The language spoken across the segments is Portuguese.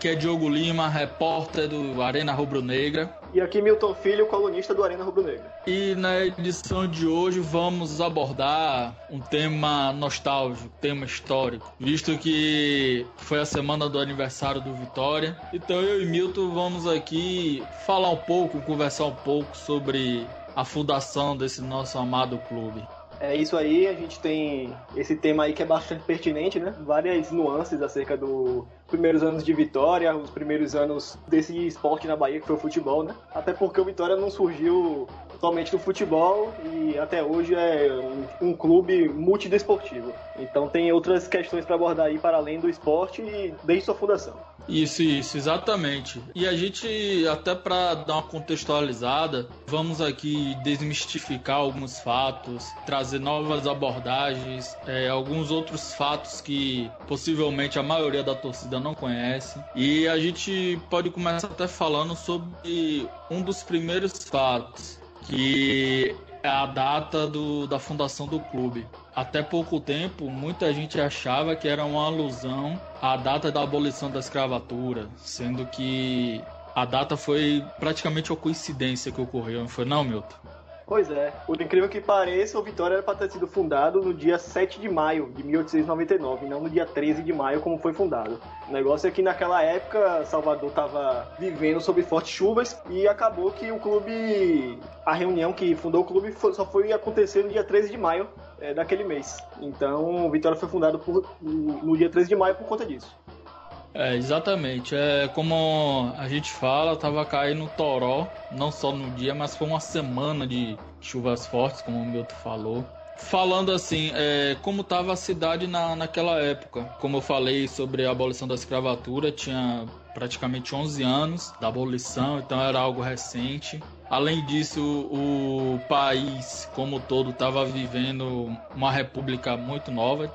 Aqui é Diogo Lima, repórter do Arena Rubro-Negra. E aqui Milton Filho, colunista do Arena Rubro-Negra. E na edição de hoje vamos abordar um tema nostálgico, tema histórico, visto que foi a semana do aniversário do Vitória. Então eu e Milton vamos aqui falar um pouco, conversar um pouco sobre a fundação desse nosso amado clube. É isso aí, a gente tem esse tema aí que é bastante pertinente, né? Várias nuances acerca dos primeiros anos de Vitória, os primeiros anos desse esporte na Bahia que foi o futebol, né? Até porque o Vitória não surgiu somente do futebol e até hoje é um, um clube multidesportivo. Então tem outras questões para abordar aí para além do esporte e desde sua fundação. Isso, isso, exatamente. E a gente, até para dar uma contextualizada, vamos aqui desmistificar alguns fatos, trazer novas abordagens, é, alguns outros fatos que possivelmente a maioria da torcida não conhece. E a gente pode começar até falando sobre um dos primeiros fatos, que é a data do, da fundação do clube. Até pouco tempo, muita gente achava que era uma alusão à data da abolição da escravatura, sendo que a data foi praticamente uma coincidência que ocorreu, não foi não, Milton? Pois é. Por incrível que pareça, o Vitória era para ter sido fundado no dia 7 de maio de 1899, não no dia 13 de maio, como foi fundado. O negócio é que naquela época Salvador estava vivendo sob fortes chuvas e acabou que o clube. A reunião que fundou o clube só foi acontecer no dia 13 de maio é, daquele mês. Então, o Vitória foi fundado por, no dia 13 de maio por conta disso. É, exatamente. É como a gente fala, tava caindo toró, não só no dia, mas foi uma semana de chuvas fortes, como o Milton falou. Falando assim, é, como estava a cidade na, naquela época. Como eu falei sobre a abolição da escravatura, tinha praticamente 11 anos da abolição, então era algo recente. Além disso, o país como todo estava vivendo uma república muito nova,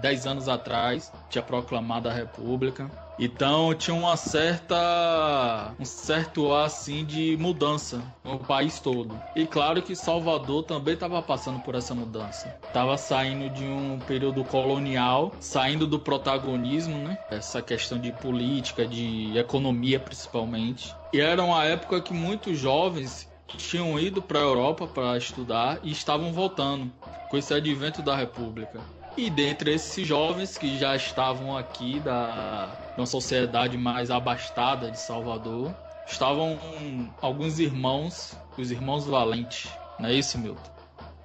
10 anos atrás, tinha proclamado a República. Então tinha uma certa um certo ar assim de mudança no país todo. E claro que Salvador também estava passando por essa mudança. Estava saindo de um período colonial, saindo do protagonismo, né? Essa questão de política, de economia principalmente. E era uma época que muitos jovens tinham ido para a Europa para estudar e estavam voltando com esse advento da República. E dentre esses jovens que já estavam aqui da uma sociedade mais abastada de Salvador, estavam alguns irmãos, os irmãos Valente, não é isso, Milton?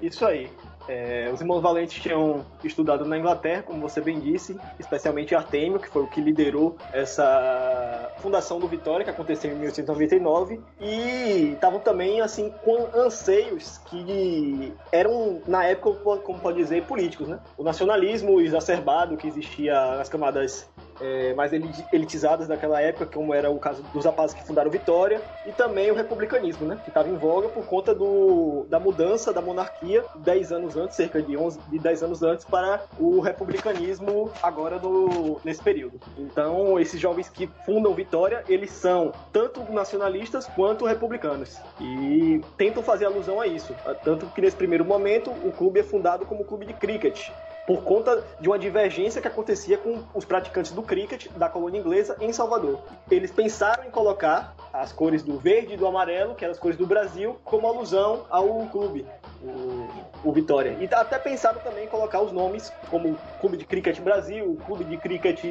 Isso aí. É, os irmãos Valentes tinham estudado na Inglaterra, como você bem disse, especialmente Artemio, que foi o que liderou essa fundação do Vitória, que aconteceu em 1899, e estavam também assim com anseios que eram na época, como pode dizer, políticos, né? O nacionalismo exacerbado que existia nas camadas é, mais elitizadas daquela época, como era o caso dos rapazes que fundaram Vitória, e também o republicanismo, né, que estava em voga por conta do, da mudança da monarquia 10 anos antes, cerca de 11, de 10 anos antes, para o republicanismo agora no, nesse período. Então, esses jovens que fundam Vitória, eles são tanto nacionalistas quanto republicanos. E tentam fazer alusão a isso. Tanto que nesse primeiro momento o clube é fundado como clube de cricket, por conta de uma divergência que acontecia com os praticantes do cricket da colônia inglesa em Salvador. Eles pensaram em colocar as cores do verde e do amarelo, que eram as cores do Brasil, como alusão ao clube, o, o Vitória. E até pensaram também em colocar os nomes como Clube de Cricket Brasil, Clube de Cricket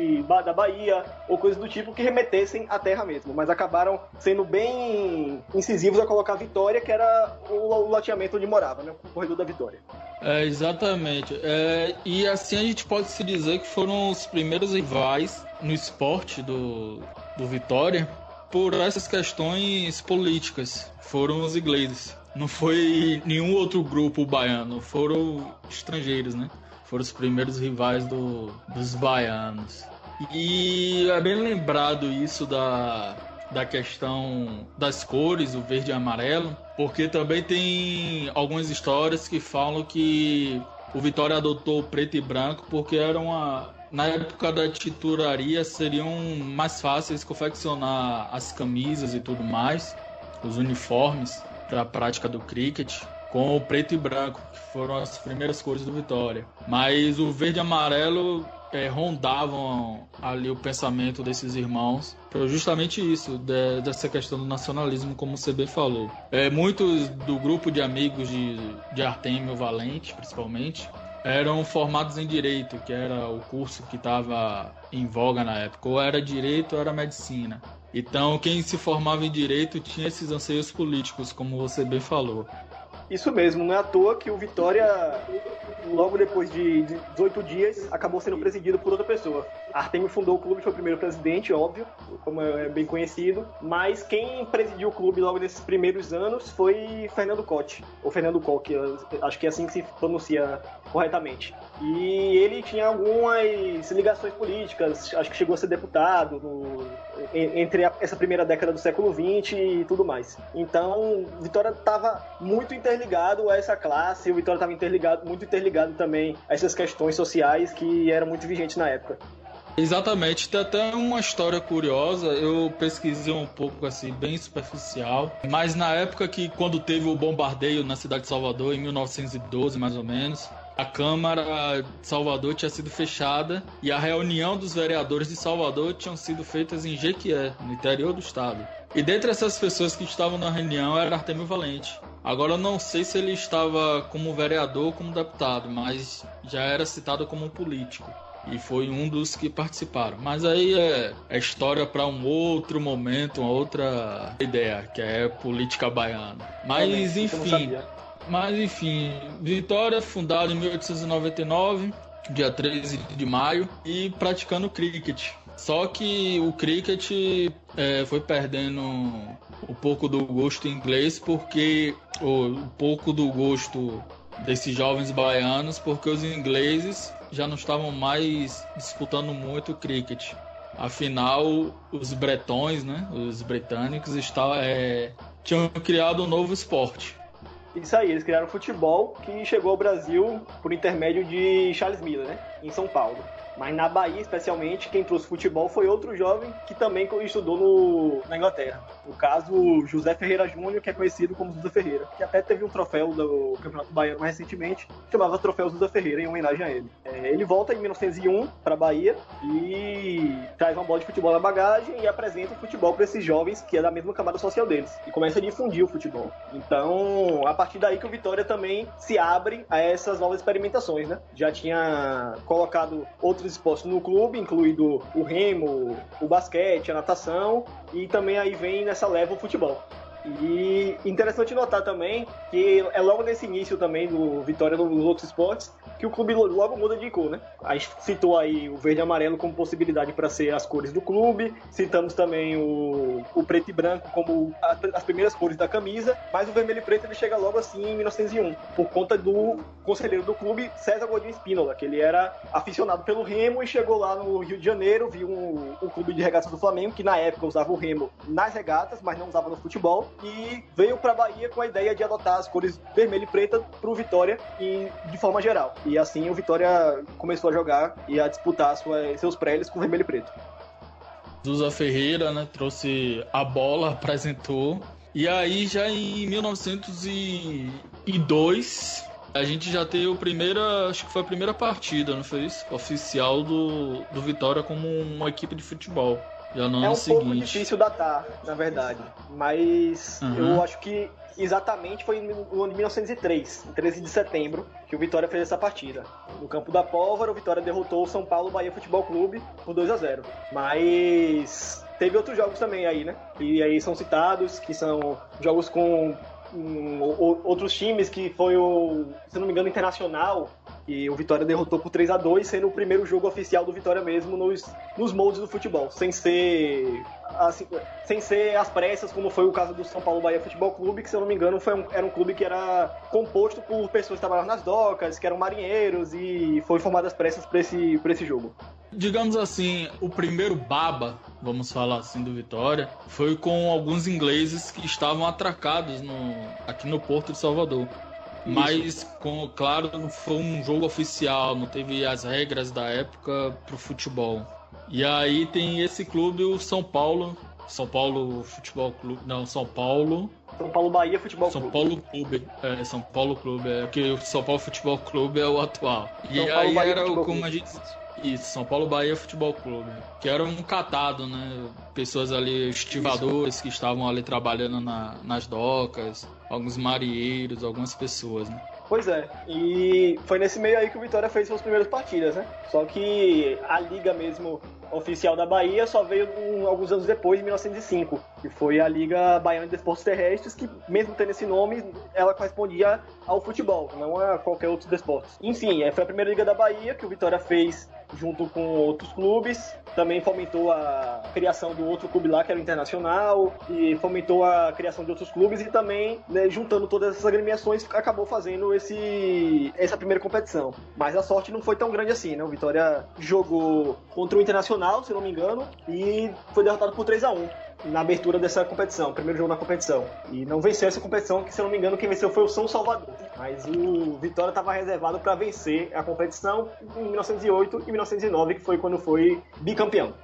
da Bahia, ou coisas do tipo que remetessem à terra mesmo. Mas acabaram sendo bem incisivos a colocar Vitória, que era o, o loteamento onde morava, né? o corredor da Vitória. É, exatamente. É, e assim a gente pode se dizer que foram os primeiros rivais no esporte do, do Vitória por essas questões políticas. Foram os ingleses. Não foi nenhum outro grupo baiano, foram estrangeiros, né? Foram os primeiros rivais do, dos baianos. E é bem lembrado isso da, da questão das cores, o verde e amarelo, porque também tem algumas histórias que falam que o Vitória adotou preto e branco porque era uma na época da titularia seriam mais fáceis confeccionar as camisas e tudo mais, os uniformes para a prática do cricket com o preto e branco, que foram as primeiras cores do Vitória. Mas o verde e amarelo é, rondavam ali o pensamento desses irmãos por justamente isso, de, dessa questão do nacionalismo, como o CB falou. É, muitos do grupo de amigos de, de Artemio Valente, principalmente, eram formados em direito, que era o curso que estava em voga na época. Ou era direito ou era medicina. Então, quem se formava em direito tinha esses anseios políticos, como você bem falou. Isso mesmo, não é à toa que o Vitória, logo depois de 18 dias, acabou sendo presidido por outra pessoa. Artemio fundou o clube, foi o primeiro presidente, óbvio, como é bem conhecido, mas quem presidiu o clube logo nesses primeiros anos foi Fernando Cote, ou Fernando Coque, acho que é assim que se pronuncia corretamente. E ele tinha algumas ligações políticas, acho que chegou a ser deputado no, entre a, essa primeira década do século XX e tudo mais. Então, Vitória estava muito interligado a essa classe, o Vitória estava interligado, muito interligado também a essas questões sociais que eram muito vigentes na época. Exatamente, tem até uma história curiosa, eu pesquisei um pouco assim, bem superficial, mas na época que quando teve o bombardeio na cidade de Salvador, em 1912 mais ou menos, a Câmara de Salvador tinha sido fechada e a reunião dos vereadores de Salvador tinham sido feitas em Jequié, no interior do estado. E dentre essas pessoas que estavam na reunião era Artemio Valente. Agora eu não sei se ele estava como vereador ou como deputado, mas já era citado como político. E foi um dos que participaram. Mas aí é, é história para um outro momento, uma outra ideia, que é política baiana. Mas enfim, mas enfim, Vitória, fundada em 1899, dia 13 de maio, e praticando cricket. Só que o cricket é, foi perdendo um pouco do gosto inglês, porque. Um pouco do gosto desses jovens baianos, porque os ingleses já não estavam mais disputando muito o cricket. Afinal, os bretões, né, os britânicos, estavam, é, tinham criado um novo esporte. Isso aí, eles criaram futebol que chegou ao Brasil por intermédio de Charles Miller, né? Em São Paulo. Mas na Bahia, especialmente, quem trouxe futebol foi outro jovem que também estudou no, na Inglaterra. No caso, José Ferreira Júnior, que é conhecido como José Ferreira, que até teve um troféu do Campeonato Baiano mais recentemente, chamava Troféu José Ferreira, em homenagem a ele. É, ele volta em 1901 para a Bahia e traz uma bola de futebol na bagagem e apresenta o futebol para esses jovens, que é da mesma camada social deles, e começa a difundir o futebol. Então, a partir daí que o Vitória também se abre a essas novas experimentações, né? Já tinha colocado outros outros esportes no clube, incluído o remo, o basquete, a natação, e também aí vem nessa leva o futebol. E interessante notar também que é logo nesse início também do Vitória nos outros esportes que o clube logo muda de cor, né? A gente citou aí o verde e amarelo como possibilidade para ser as cores do clube, citamos também o, o preto e branco como a, as primeiras cores da camisa, mas o vermelho e preto ele chega logo assim em 1901, por conta do conselheiro do clube, César Godinho Espínola, que ele era aficionado pelo remo e chegou lá no Rio de Janeiro, viu um, um clube de regatas do Flamengo, que na época usava o remo nas regatas, mas não usava no futebol, e veio para Bahia com a ideia de adotar as cores vermelho e preta para o Vitória e de forma geral. E assim o Vitória começou a jogar e a disputar sua, seus prélios com vermelho e preto. Zusa Ferreira, né, trouxe a bola, apresentou. E aí já em 1902 a gente já teve o primeira, acho que foi a primeira partida, não foi isso? Oficial do, do Vitória como uma equipe de futebol. Já no é um seguinte. pouco difícil datar, na verdade. Mas uhum. eu acho que exatamente foi no ano de 1903, 13 de setembro, que o Vitória fez essa partida. No campo da Pólvora, o Vitória derrotou o São Paulo Bahia Futebol Clube por 2 a 0 Mas teve outros jogos também aí, né? E aí são citados, que são jogos com um, outros times, que foi o, se não me engano, Internacional, e o Vitória derrotou por 3 a 2 sendo o primeiro jogo oficial do Vitória mesmo nos, nos moldes do futebol, sem ser assim, sem ser as pressas, como foi o caso do São Paulo Bahia Futebol Clube, que se eu não me engano foi um, era um clube que era composto por pessoas que trabalhavam nas docas, que eram marinheiros e foi formado as pressas para esse, esse jogo. Digamos assim, o primeiro baba, vamos falar assim, do Vitória, foi com alguns ingleses que estavam atracados no, aqui no Porto de Salvador. Mas, com, claro, não foi um jogo oficial, não teve as regras da época pro futebol. E aí tem esse clube, o São Paulo, São Paulo Futebol Clube, não, São Paulo São Paulo Bahia Futebol São Clube. Paulo Clube. É, São Paulo Clube. É que o São Paulo Futebol Clube é o atual. E São aí era como Clube. a gente. Isso, São Paulo Bahia Futebol Clube. Que era um catado, né? Pessoas ali, estivadores que estavam ali trabalhando na- nas docas, alguns marinheiros, algumas pessoas, né? Pois é, e foi nesse meio aí que o Vitória fez suas primeiras partidas, né? Só que a liga mesmo oficial da Bahia só veio um- alguns anos depois, em 1905, que foi a Liga Baiana de Desportos Terrestres, que mesmo tendo esse nome, ela correspondia ao futebol, não a qualquer outro desporto. Enfim, é, foi a primeira liga da Bahia que o Vitória fez junto com outros clubes, também fomentou a criação do outro clube lá, que era o Internacional, e fomentou a criação de outros clubes e também, né, juntando todas essas agremiações, acabou fazendo esse, essa primeira competição. Mas a sorte não foi tão grande assim, né? O Vitória jogou contra o Internacional, se não me engano, e foi derrotado por 3 a 1 na abertura dessa competição, primeiro jogo na competição. E não venceu essa competição, que se eu não me engano, quem venceu foi o São Salvador. Mas o Vitória estava reservado para vencer a competição em 1908 e 1909, que foi quando foi bicampeão.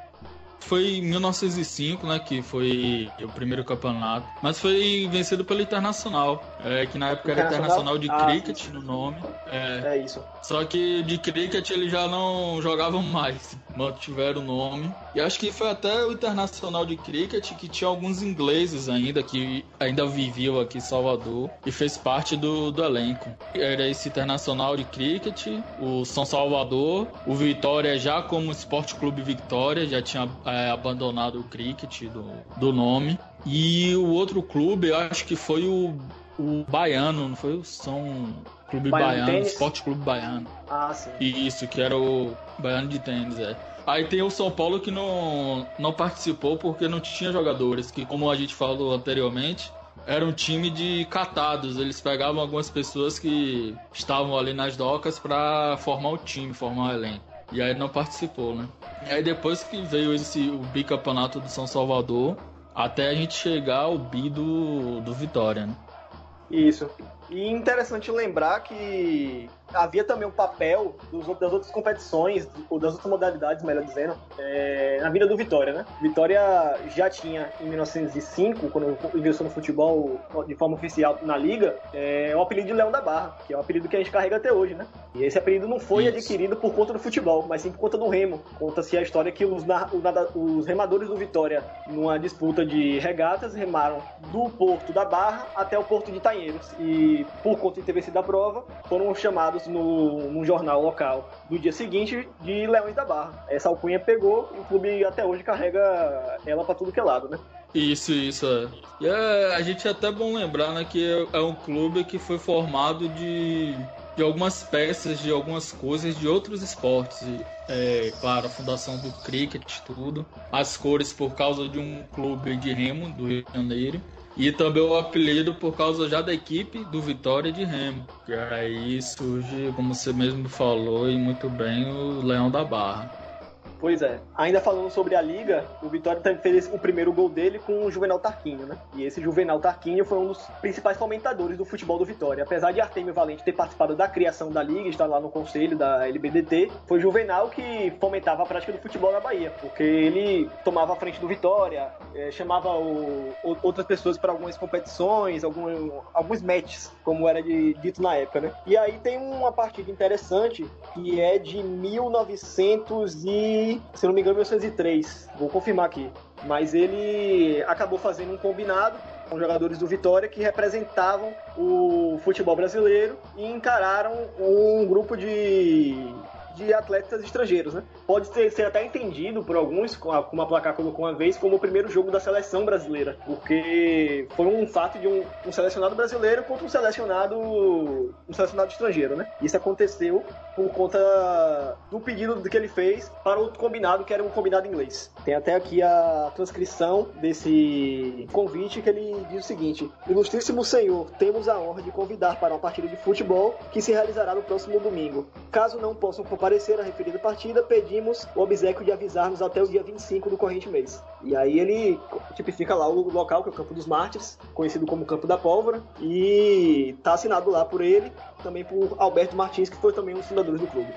Foi em 1905, né, que foi o primeiro campeonato, mas foi vencido pelo Internacional, é, que na época era Internacional? De Ah, Cricket no nome. É, É isso. Só que de cricket eles já não jogavam mais, mantiveram o nome. E acho que foi até o Internacional de Cricket que tinha alguns ingleses ainda, que ainda viviam aqui em Salvador e fez parte do, do elenco. Era esse Internacional de Cricket, o São Salvador, o Vitória já como Esporte Clube Vitória, já tinha é, abandonado o cricket do, do nome. E o outro clube, eu acho que foi o, o Baiano, não foi o São Clube Baiano Baiano? Esporte Clube Baiano. Ah, sim. Isso, que era o Baiano de tênis, é. Aí tem o São Paulo que não, não participou porque não tinha jogadores, que como a gente falou anteriormente, era um time de catados. Eles pegavam algumas pessoas que estavam ali nas docas pra formar o time, formar o elenco. E aí não participou, né? E aí depois que veio esse o bicampeonato do São Salvador, até a gente chegar ao bi do, do Vitória, né? Isso. E interessante lembrar que havia também um papel dos, das outras competições, ou das outras modalidades, melhor dizendo, é, na vida do Vitória, né? Vitória já tinha, em 1905, quando ingressou no futebol de forma oficial na Liga, é, o apelido de Leão da Barra, que é o apelido que a gente carrega até hoje, né? E esse apelido não foi Isso. adquirido por conta do futebol, mas sim por conta do remo. Conta-se a história que os, na- os remadores do Vitória, numa disputa de regatas, remaram do porto da Barra até o porto de Itanheiros. E por conta de ter vencido a prova, foram chamados no, num jornal local do dia seguinte de Leões da Barra. Essa alcunha pegou e o clube até hoje carrega ela pra tudo que é lado, né? Isso, isso. É. E é, a gente é até bom lembrar, né, que é, é um clube que foi formado de, de algumas peças, de algumas coisas de outros esportes. É, claro, a fundação do cricket, tudo. As cores por causa de um clube de remo do Rio de Janeiro. E também o apelido por causa já da equipe do Vitória de Remo. E aí surge, como você mesmo falou, e muito bem, o Leão da Barra. Pois é. Ainda falando sobre a liga, o Vitória também fez o primeiro gol dele com o Juvenal Tarquinho, né? E esse Juvenal Tarquinho foi um dos principais fomentadores do futebol do Vitória. Apesar de Artemio Valente ter participado da criação da liga, estar lá no conselho da LBDT, foi Juvenal que fomentava a prática do futebol na Bahia, porque ele tomava a frente do Vitória, eh, chamava o- outras pessoas para algumas competições, algum- alguns matches, como era de- dito na época, né? E aí tem uma partida interessante que é de 1900 e, se não me engano, 1903. Vou confirmar aqui. Mas ele acabou fazendo um combinado com jogadores do Vitória que representavam o futebol brasileiro e encararam um grupo de de atletas estrangeiros, né? Pode ser, ser até entendido por alguns, como a, placar colocou uma vez, como o primeiro jogo da seleção brasileira, porque foi um fato de um, um selecionado brasileiro contra um selecionado um selecionado estrangeiro, né? Isso aconteceu por conta do pedido que ele fez para outro combinado, que era um combinado inglês. Tem até aqui a transcrição desse convite que ele diz o seguinte: Ilustríssimo Senhor, temos a honra de convidar para uma partida de futebol que se realizará no próximo domingo. Caso não possam comparecer à referida partida, pedimos o obsequio de avisar-nos até o dia 25 do corrente mês. E aí ele tipifica lá o local, que é o Campo dos Mártires, conhecido como Campo da Pólvora, e tá assinado lá por ele, também por Alberto Martins, que foi também um dos fundadores do clube.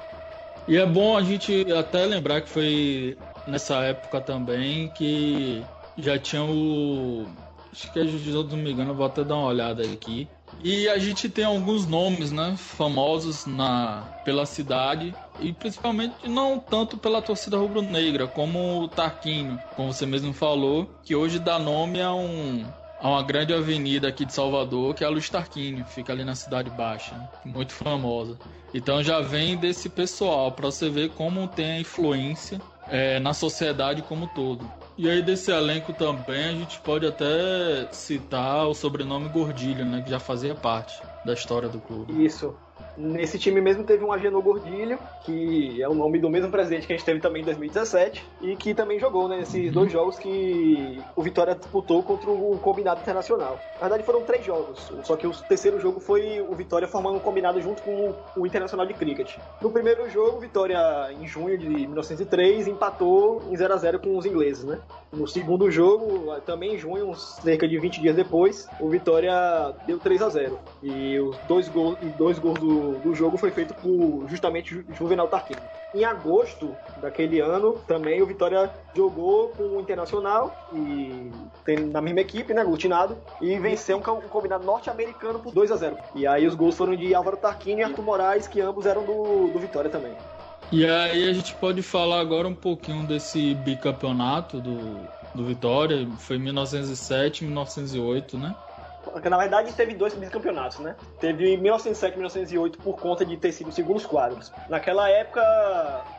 E é bom a gente até lembrar que foi nessa época também que já tinha o Acho que, se eu não me engano, vou até dar uma olhada aqui. E a gente tem alguns nomes, né, famosos na pela cidade e principalmente não tanto pela torcida rubro-negra, como o Tarquinho, como você mesmo falou, que hoje dá nome a um a uma grande avenida aqui de Salvador, que é a Luz Tarquínio, fica ali na Cidade Baixa, muito famosa. Então já vem desse pessoal, para você ver como tem a influência é, na sociedade como um todo. E aí desse elenco também a gente pode até citar o sobrenome Gordilho, né, que já fazia parte da história do clube. Isso. Nesse time mesmo teve um Agenor Gordilho, que é o nome do mesmo presidente que a gente teve também em 2017, e que também jogou né, nesses uhum. dois jogos que o Vitória disputou contra o combinado internacional. Na verdade foram três jogos, só que o terceiro jogo foi o Vitória formando um combinado junto com o Internacional de Cricket. No primeiro jogo, o Vitória, em junho de 1903, empatou em 0 a 0 com os ingleses. Né? No segundo jogo, também em junho, cerca de 20 dias depois, o Vitória deu 3 a 0 E os dois gols, dois gols do do, jogo foi feito por justamente Juvenal Tarquini. Em agosto daquele ano, também o Vitória jogou com o Internacional e tem na mesma equipe, né, aglutinado, e venceu um, combinado norte-americano por 2 a 0 E aí os gols foram de Álvaro Tarquini e Arthur Moraes, que ambos eram do, do Vitória também. E aí a gente pode falar agora um pouquinho desse bicampeonato do, do Vitória, foi 1907 e 1908, né? Na verdade teve dois campeonatos, né? Teve 1907 e 1908 por conta de ter sido segundos quadros. Naquela época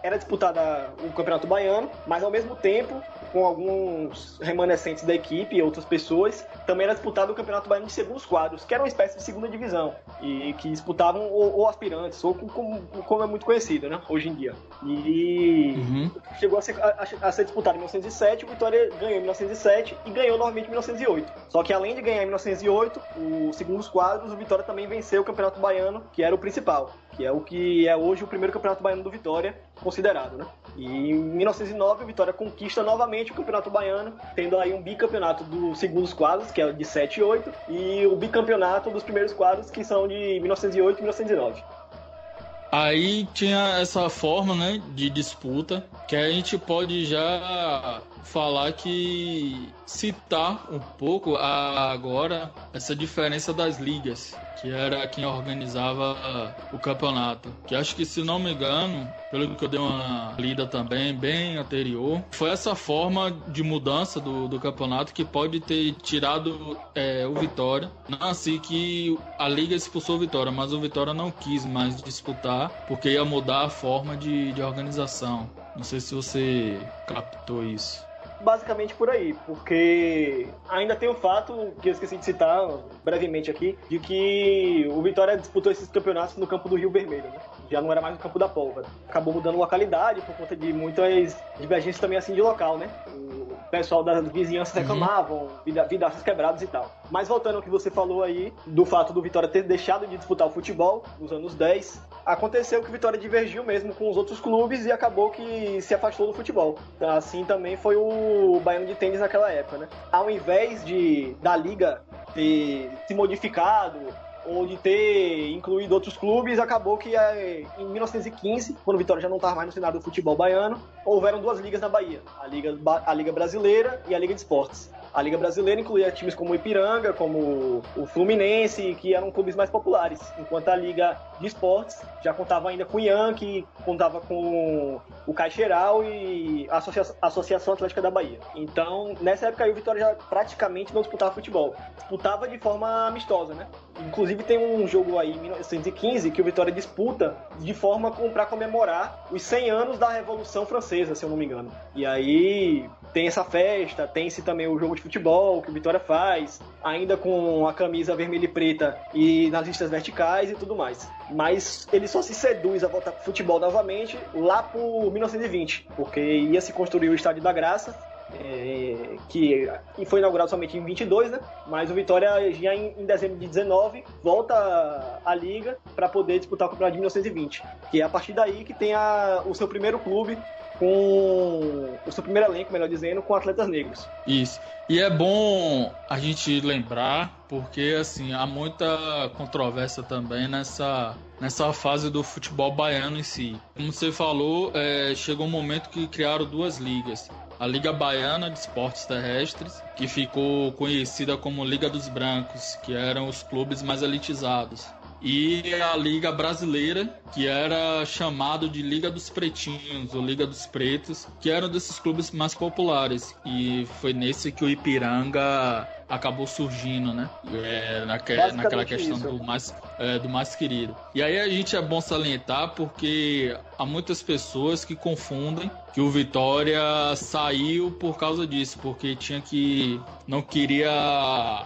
era disputada o Campeonato Baiano, mas ao mesmo tempo, com alguns remanescentes da equipe e outras pessoas, também era disputado o Campeonato Baiano de segundos quadros, que era uma espécie de segunda divisão, e que disputavam ou, ou aspirantes, ou como, como, é muito conhecido, né? Hoje em dia. E uhum. chegou a ser, a, a ser disputado em 1907, o Vitória ganhou em 1907 e ganhou novamente em 1908. Só que além de ganhar em 1908, 2008, os segundos quadros, o Vitória também venceu o Campeonato Baiano, que era o principal, que é o que é hoje o primeiro Campeonato Baiano do Vitória, considerado, né? E em 1909, o Vitória conquista novamente o Campeonato Baiano, tendo aí um bicampeonato dos segundos quadros, que é de 7 e 8, e o bicampeonato dos primeiros quadros, que são de 1908 e 1909. Aí tinha essa forma, né, de disputa, que a gente pode já falar que citar um pouco a, agora essa diferença das ligas, que era quem organizava o campeonato. Que acho que, se não me engano, pelo que eu dei uma lida também, bem anterior, foi essa forma de mudança do, do campeonato que pode ter tirado é, o Vitória. Não assim que a liga expulsou o Vitória, mas o Vitória não quis mais disputar porque ia mudar a forma de, de organização. Não sei se você captou isso basicamente por aí, porque ainda tem o fato, que eu esqueci de citar brevemente aqui, de que o Vitória disputou esses campeonatos no campo do Rio Vermelho, né? Já não era mais no campo da Pólvora. Acabou mudando localidade por conta de muitas divergências também assim de local, né? O pessoal das vizinhanças uhum. reclamavam, vidaças quebradas e tal. Mas voltando ao que você falou aí, do fato do Vitória ter deixado de disputar o futebol nos anos 10, aconteceu que o Vitória divergiu mesmo com os outros clubes e acabou que se afastou do futebol. Assim também foi o Baiano de Tênis naquela época, né? Ao invés de da liga ter se modificado ou de ter incluído outros clubes, acabou que é, em 1915, quando o Vitória já não estava mais no cenário do futebol baiano, houveram duas ligas na Bahia, a Liga, a Liga Brasileira e a Liga de Esportes. A Liga Brasileira incluía times como o Ipiranga, como o Fluminense, que eram clubes mais populares, enquanto a Liga de Esportes já contava ainda com o Yankee, contava com o Caixeiral e a Associação Atlética da Bahia. Então, nessa época aí, o Vitória já praticamente não disputava futebol. Disputava de forma amistosa, né? Inclusive tem um jogo aí em 1915 que o Vitória disputa de forma para comemorar os 100 anos da Revolução Francesa, se eu não me engano. E aí tem essa festa, tem-se também o jogo de futebol que o Vitória faz, ainda com a camisa vermelha e preta e nas listas verticais e tudo mais. Mas ele só se seduz a voltar pro futebol novamente lá por 1920, porque ia se construir o Estádio da Graça é, que foi inaugurado somente em 22, né? Mas o Vitória já em, em dezembro de 19 volta à liga para poder disputar o campeonato de 1920, que é a partir daí que tem a, o seu primeiro clube com o seu primeiro elenco, melhor dizendo, com atletas negros. Isso. E é bom a gente lembrar, porque assim, há muita controvérsia também nessa, nessa fase do futebol baiano em si. Como você falou, é, chegou um momento que criaram duas ligas. a Liga Baiana de Esportes Terrestres, que ficou conhecida como Liga dos Brancos, que eram os clubes mais elitizados e a Liga Brasileira, que era chamado de Liga dos Pretinhos, ou Liga dos Pretos, que eram desses clubes mais populares. E foi nesse que o Ipiranga acabou surgindo, né? É, naque, naquela questão do mais, é, do mais querido. E aí a gente é bom salientar porque há muitas pessoas que confundem que o Vitória saiu por causa disso, porque tinha que não queria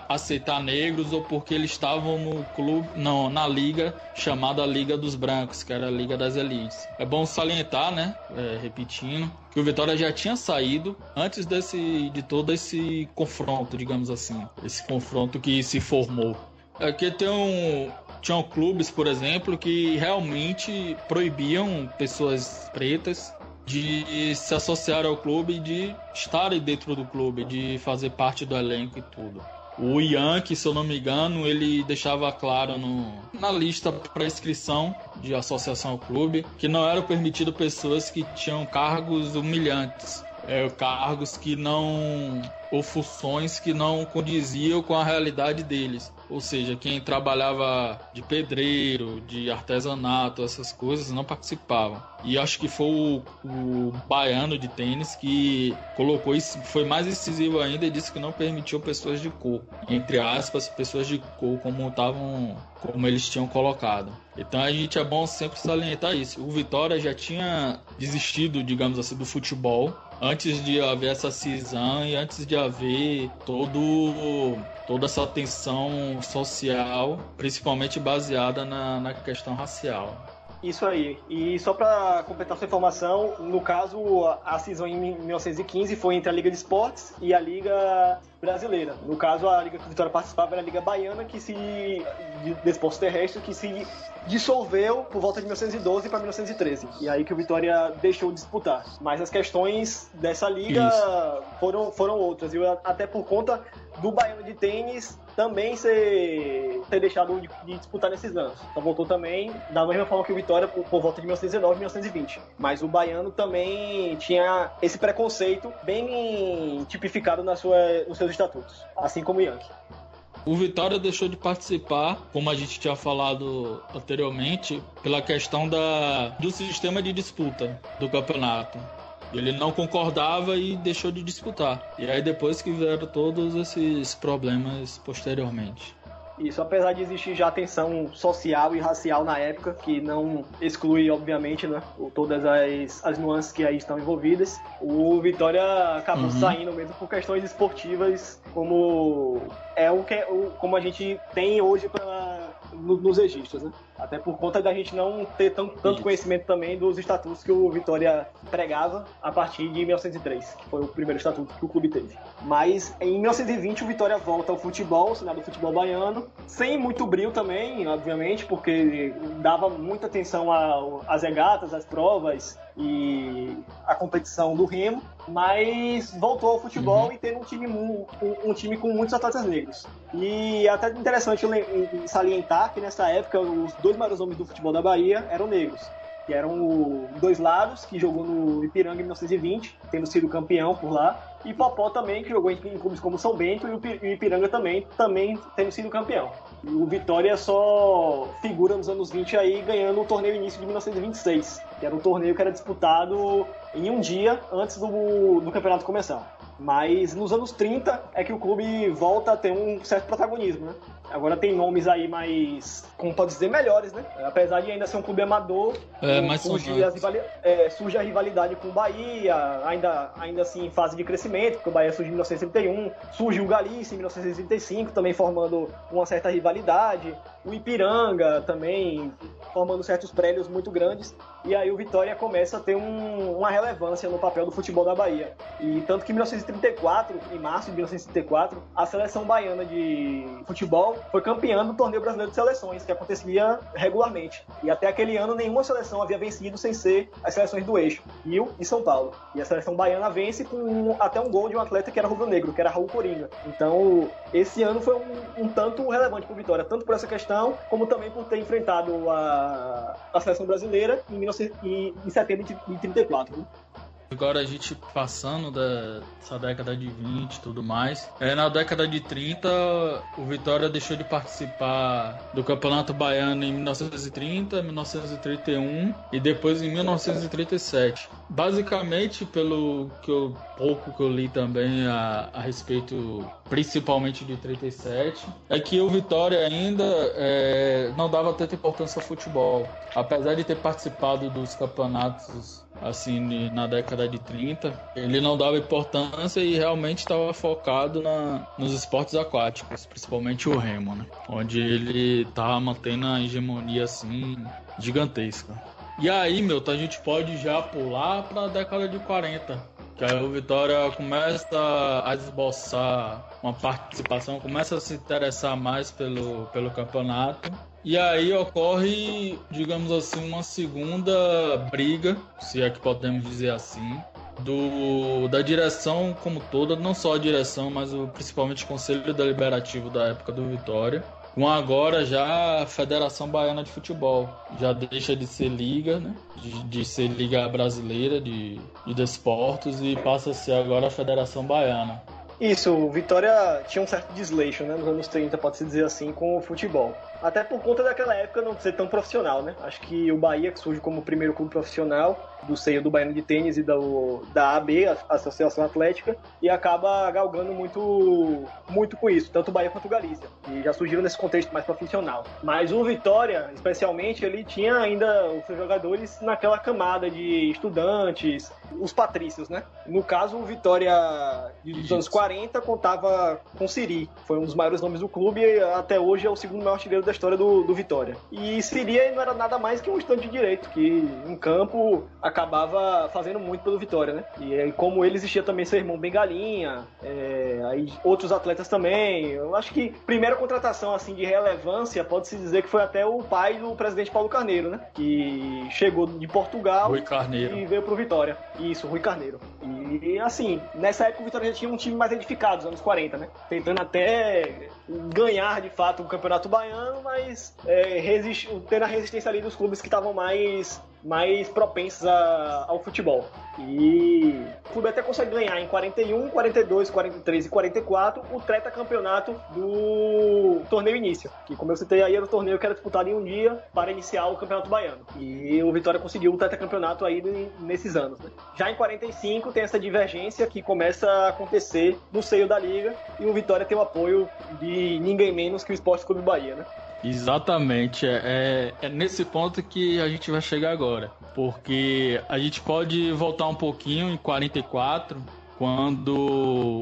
aceitar negros ou porque eles estavam no clube, não, na liga chamada Liga dos Brancos, que era a Liga das Elites. É bom salientar, né? É, repetindo, que o Vitória já tinha saído antes desse de todo esse confronto, digamos assim, esse confronto que se formou. Aqui é tem um, tinham clubes, por exemplo, que realmente proibiam pessoas pretas de se associar ao clube e de estarem dentro do clube, de fazer parte do elenco e tudo. O Yankee, se eu não me engano, ele deixava claro no, na lista para inscrição de associação ao clube que não era permitido pessoas que tinham cargos humilhantes, é, cargos que não ou funções que não condiziam com a realidade deles. Ou seja, quem trabalhava de pedreiro, de artesanato, essas coisas, não participavam. E acho que foi o, o baiano de tênis que colocou isso, foi mais incisivo ainda e disse que não permitiu pessoas de cor, entre aspas, pessoas de cor como estavam, como eles tinham colocado. Então a gente é bom sempre salientar isso. O Vitória já tinha desistido, digamos assim, do futebol antes de haver essa cisão e antes de haver todo, toda essa tensão social, principalmente baseada na, na questão racial. Isso aí. E só para completar sua informação, no caso, a cisão em 1915 foi entre a Liga de Esportes e a Liga Brasileira. No caso, a Liga que o Vitória participava era a Liga Baiana, que se de, esportes terrestres, que se dissolveu por volta de 1912 para 1913. E aí que o Vitória deixou de disputar. Mas as questões dessa liga foram, foram outras. E até por conta do Baiano de tênis também ser, ter deixado de, de, disputar nesses anos. Então voltou também da mesma forma que o Vitória por, por volta de 1919 1920. Mas o Baiano também tinha esse preconceito bem tipificado na sua, nos seus estatutos, assim como o Yankee. O Vitória deixou de participar, como a gente tinha falado anteriormente, pela questão da, do sistema de disputa do campeonato. Ele não concordava e deixou de disputar. E aí depois que vieram todos esses problemas posteriormente. Isso, apesar de existir já tensão social e racial na época, que não exclui, obviamente, né, todas as, as nuances que aí estão envolvidas, o Vitória acabou uhum. saindo mesmo por questões esportivas, como é o que como a gente tem hoje para nos registros, né? Até por conta da gente não ter tão, tanto conhecimento também dos estatutos que o Vitória pregava a partir de 1903, que foi o primeiro estatuto que o clube teve. Mas em 1920 o Vitória volta ao futebol, o do futebol baiano, sem muito brilho também, obviamente, porque dava muita atenção às regatas, às provas e a competição do Remo, mas voltou ao futebol uhum. e tendo um time, um, um, time com muitos atletas negros. E é até interessante salientar que nessa época os dois maiores nomes do futebol da Bahia eram negros que eram dois lados, que jogou no Ipiranga em 1920, tendo sido campeão por lá, e Popó também, que jogou em, clubes como São Bento, e o Ipiranga também, também tendo sido campeão. O Vitória só figura nos anos 20 aí, ganhando o torneio início de 1926, que era um torneio que era disputado em um dia antes do, do campeonato começar. Mas nos anos 30 é que o clube volta a ter um certo protagonismo, né? Agora tem nomes aí mais, como pode dizer, melhores, né? Apesar de ainda ser um clube amador, é, surge, é, surge, a rivalidade com o Bahia, ainda, ainda assim em fase de crescimento, porque o Bahia surge em 1931, surge o Galícia em 1935, também formando uma certa rivalidade, o Ipiranga também formando certos prédios muito grandes, e aí o Vitória começa a ter um, uma relevância no papel do futebol da Bahia. E tanto que em 1934, em março de 1934, a seleção baiana de futebol foi campeã do torneio brasileiro de seleções, que acontecia regularmente. E até aquele ano nenhuma seleção havia vencido sem ser as seleções do eixo, Rio e São Paulo. E a seleção baiana vence com um, até um gol de um atleta que era rubro-negro, que era Raul Coringa. Então, esse ano foi um, um tanto relevante para Vitória, tanto por essa questão, como também por ter enfrentado a, a seleção brasileira em, 19, em, em setembro de 34. Agora a gente passando dessa década de 20 e tudo mais. É, na década de 30, o Vitória deixou de participar do Campeonato Baiano em 1930, 1931 e depois em 1937. Basicamente, pelo que eu, pouco que eu li também a, a respeito, principalmente de 37, é que o Vitória ainda é, não dava tanta importância ao futebol. Apesar de ter participado dos campeonatos assim na década de 30, ele não dava importância e realmente estava focado na, nos esportes aquáticos, principalmente o remo, né? Onde ele estava mantendo a hegemonia assim gigantesca. E aí, meu, a gente pode já pular para a década de 40, que aí o Vitória começa a esboçar uma participação, começa a se interessar mais pelo, pelo campeonato e aí ocorre, digamos assim, uma segunda briga, se é que podemos dizer assim, do, da direção como toda, não só a direção, mas o, principalmente o Conselho Deliberativo da época do Vitória, com agora já a Federação Baiana de Futebol. Já deixa de ser liga, né? de, de ser liga brasileira de, de desportos e passa a ser agora a Federação Baiana. Isso, o Vitória tinha um certo desleixo, né, nos anos 30, pode-se dizer assim, com o futebol. Até por conta daquela época não ser tão profissional, né? Acho que o Bahia, que surge como o primeiro clube profissional, do seio do Baiano de Tênis e do, da AB, a Associação Atlética, e acaba galgando muito, muito com isso, tanto o Bahia quanto o Galícia, e já surgiram nesse contexto mais profissional. Mas o Vitória, especialmente, ele tinha ainda os seus jogadores naquela camada de estudantes, os patrícios, né? No caso, o Vitória dos anos 40 contava com Siri, foi um dos maiores nomes do clube e até hoje é o segundo maior artilheiro da história do, do Vitória. E Siria não era nada mais que um estudante de direito, que em campo acabava fazendo muito pelo Vitória, né? E como ele existia também seu irmão Bengalinha, é, aí outros atletas também. Eu acho que primeira contratação assim de relevância pode-se dizer que foi até o pai do presidente Paulo Carneiro, né? Que chegou de Portugal e veio pro Vitória. Isso, Rui Carneiro. E assim, nessa época o Vitória já tinha um time mais edificado, nos anos 40, né? Tentando até ganhar de fato o Campeonato Baiano, mas é, resist... tendo a resistência ali dos clubes que estavam mais mais propensos a, ao futebol. E o clube até consegue ganhar em 41, 42, 43 e 44 o treta campeonato do torneio início, que como eu citei aí era o torneio que era disputado em um dia para iniciar o campeonato baiano. E o Vitória conseguiu o treta campeonato aí nesses anos. Né? Já em 45 tem essa divergência que começa a acontecer no seio da liga e o Vitória tem o apoio de ninguém menos que o Esporte Clube Bahia, né? Exatamente, é, é, é, nesse ponto que a gente vai chegar agora. Porque a gente pode voltar um pouquinho em 44, quando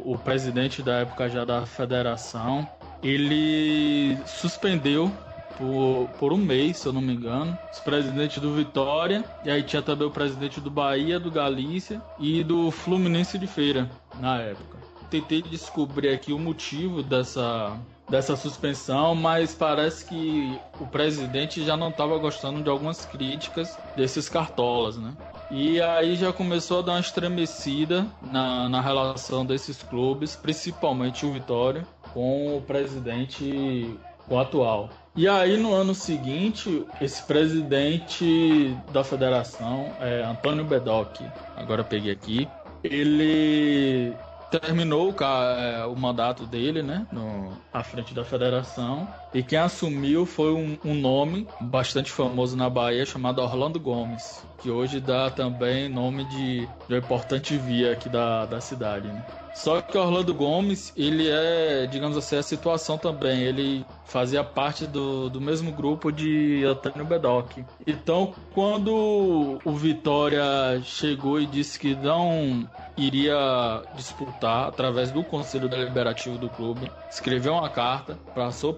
o presidente da época já da federação, ele suspendeu por, por um mês, se eu não me engano, os presidentes do Vitória, e aí tinha também o presidente do Bahia, do Galícia e do Fluminense de Feira, na época. Tentei descobrir aqui o motivo dessa dessa suspensão, mas parece que o presidente já não estava gostando de algumas críticas desses cartolas, né? E aí já começou a dar uma estremecida na, na relação desses clubes, principalmente o Vitória, com o presidente o atual. E aí no ano seguinte, esse presidente da federação, é Antônio Bedoc, agora peguei aqui, ele terminou é, o mandato dele, né, no, à frente da federação, e quem assumiu foi um, um, nome bastante famoso na Bahia chamado Orlando Gomes, que hoje dá também nome de, de uma importante via aqui da, da cidade. Né? Só que Orlando Gomes, ele é, digamos assim, a situação também. Ele fazia parte do, do mesmo grupo de Antônio Bedoc. Então, quando o Vitória chegou e disse que não iria disputar através do Conselho Deliberativo do clube, escreveu uma carta, passou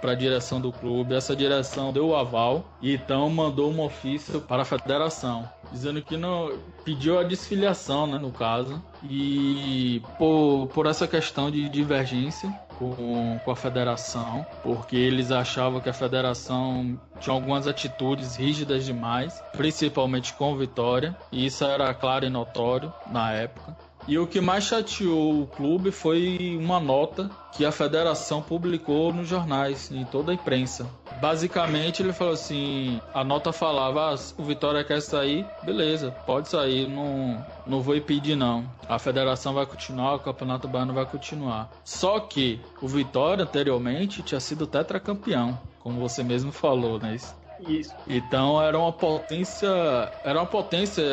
para a direção do clube, essa direção deu o aval e então mandou um ofício para a federação, dizendo que não pediu a desfiliação, né, no caso, e por, por essa questão de divergência com, com a federação, porque eles achavam que a federação tinha algumas atitudes rígidas demais, principalmente com Vitória, e isso era claro e notório na época. E o que mais chateou o clube foi uma nota que a federação publicou nos jornais, em toda a imprensa, basicamente ele falou assim: a nota falava, ah, o Vitória quer sair, beleza, pode sair, não, não vou impedir não. A federação vai continuar, o Campeonato Baiano vai continuar. Só que o Vitória anteriormente tinha sido tetracampeão, como você mesmo falou, né? Isso. Então era uma potência, era uma potência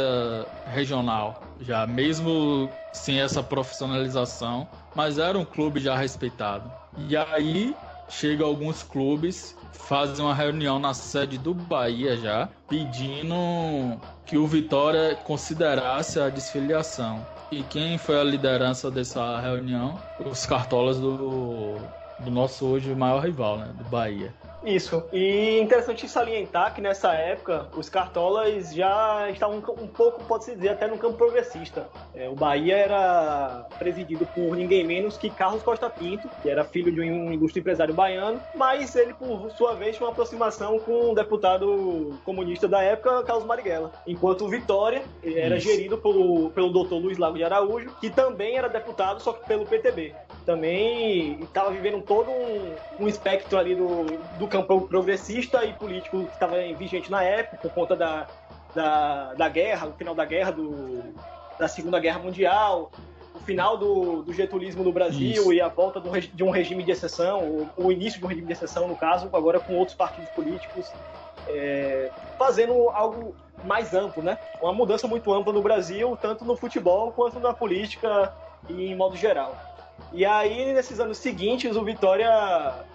regional, já mesmo sem essa profissionalização, mas era um clube já respeitado. E aí chega alguns clubes fazem uma reunião na sede do Bahia já, pedindo que o Vitória considerasse a desfiliação. E quem foi a liderança dessa reunião? Os cartolas do, do nosso hoje maior rival, né? Do Bahia. Isso. E interessante salientar que nessa época os cartolas já estavam um pouco, pode-se dizer, até no campo progressista. É, o Bahia era presidido por ninguém menos que Carlos Costa Pinto, que era filho de um ilustre empresário baiano, mas ele, por sua vez, tinha uma aproximação com o deputado comunista da época, Carlos Marighella. Enquanto o Vitória era Isso. gerido pelo, pelo doutor Luiz Lago de Araújo, que também era deputado, só que pelo PTB. Também estava vivendo todo um, um espectro ali do, do campo progressista e político que estava vigente na época, por conta da, da, da guerra, o final da guerra, do, da Segunda Guerra Mundial, o final do, do getulismo no Brasil Isso. e a volta do, de um regime de exceção, o, o, início de um regime de exceção, no caso, agora com outros partidos políticos, é, fazendo algo mais amplo, né? Uma mudança muito ampla no Brasil, tanto no futebol quanto na política e em modo geral. E aí, nesses anos seguintes, o Vitória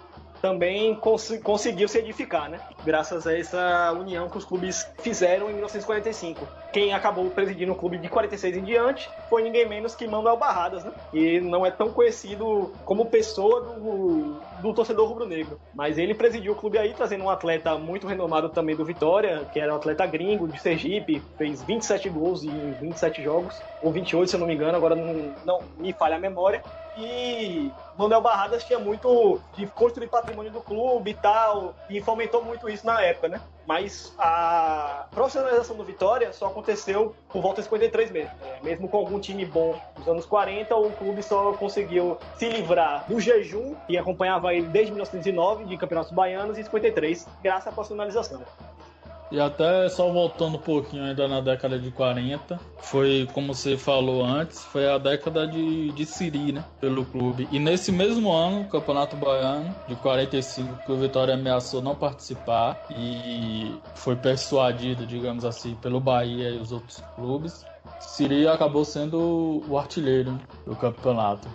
também cons conseguiu se edificar, né? Graças a essa união que os clubes fizeram em 1945. Quem acabou presidindo o clube de 46 em diante foi ninguém menos que Manuel Barradas, né? E não é tão conhecido como pessoa do, do torcedor rubro-negro. Mas ele presidiu o clube aí, trazendo um atleta muito renomado também do Vitória, que era um atleta gringo de Sergipe, fez 27 gols em 27 jogos, ou 28 se eu não me engano, agora não, não me falha a memória. E Manuel Barradas tinha muito de construir patrimônio do clube e tal, e fomentou muito isso na época, né? Mas a profissionalização do Vitória só aconteceu por volta de 53 mesmo. É, mesmo com algum time bom nos anos 40, o clube só conseguiu se livrar do jejum que acompanhava ele desde 1909 de campeonatos baianos e 53, graças à profissionalização. E até só voltando um pouquinho ainda na década de 40, foi como você falou antes, foi a década de, de Siri, né? Pelo clube. E nesse mesmo ano, o Campeonato Baiano, de 45, que o Vitória ameaçou não participar e foi persuadido, digamos assim, pelo Bahia e os outros clubes. Siri acabou sendo o artilheiro do campeonato.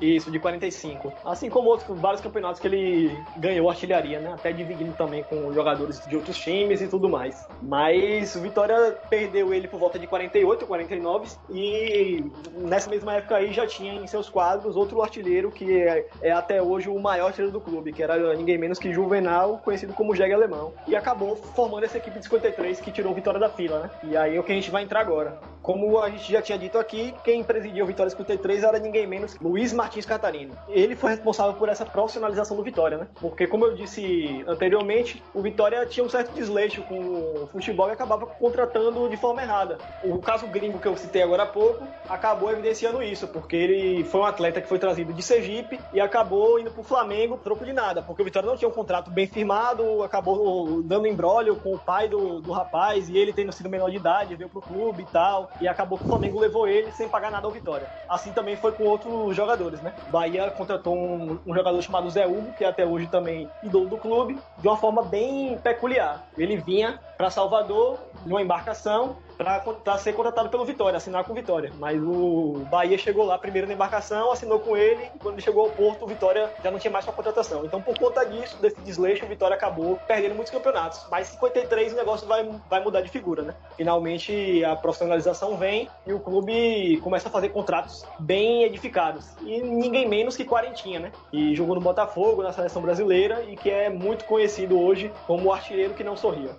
Isso, de 45. Assim como outros vários campeonatos que ele ganhou artilharia, né? Até dividindo também com jogadores de outros times e tudo mais. Mas o Vitória perdeu ele por volta de 48, 49 e nessa mesma época aí já tinha em seus quadros outro artilheiro que é, é até hoje o maior artilheiro do clube, que era ninguém menos que Juvenal, conhecido como Jegue Alemão. E acabou formando essa equipe de 53 que tirou o Vitória da fila, né? E aí é o que a gente vai entrar agora. Como a gente já tinha dito aqui, quem presidia o Vitória 53 era ninguém menos que Luiz Martins Catarino. Ele foi responsável por essa profissionalização do Vitória, né? Porque, como eu disse anteriormente, o Vitória tinha um certo desleixo com o futebol e acabava contratando de forma errada. O caso gringo que eu citei agora há pouco acabou evidenciando isso, porque ele foi um atleta que foi trazido de Sergipe e acabou indo pro Flamengo troco de nada, porque o Vitória não tinha um contrato bem firmado, acabou dando embrólio com o pai do, do rapaz e ele tendo sido menor de idade, veio pro clube e tal, e acabou que o Flamengo levou ele sem pagar nada ao Vitória. Assim também foi com outros jogadores né? Bahia contratou um, um, jogador chamado Zé Hugo, que é até hoje também ídolo do clube, de uma forma bem peculiar. Ele vinha para Salvador numa embarcação para ser contratado pelo Vitória, assinar com o Vitória. Mas o Bahia chegou lá primeiro na embarcação, assinou com ele, e quando ele chegou ao Porto, o Vitória já não tinha mais sua contratação. Então, por conta disso, desse desleixo, o Vitória acabou perdendo muitos campeonatos. Mas 53 o negócio vai, vai mudar de figura, né? Finalmente a profissionalização vem e o clube começa a fazer contratos bem edificados. E ninguém menos que Quarentinha, né? Que jogou no Botafogo, na seleção brasileira e que é muito conhecido hoje como o artilheiro que não sorria.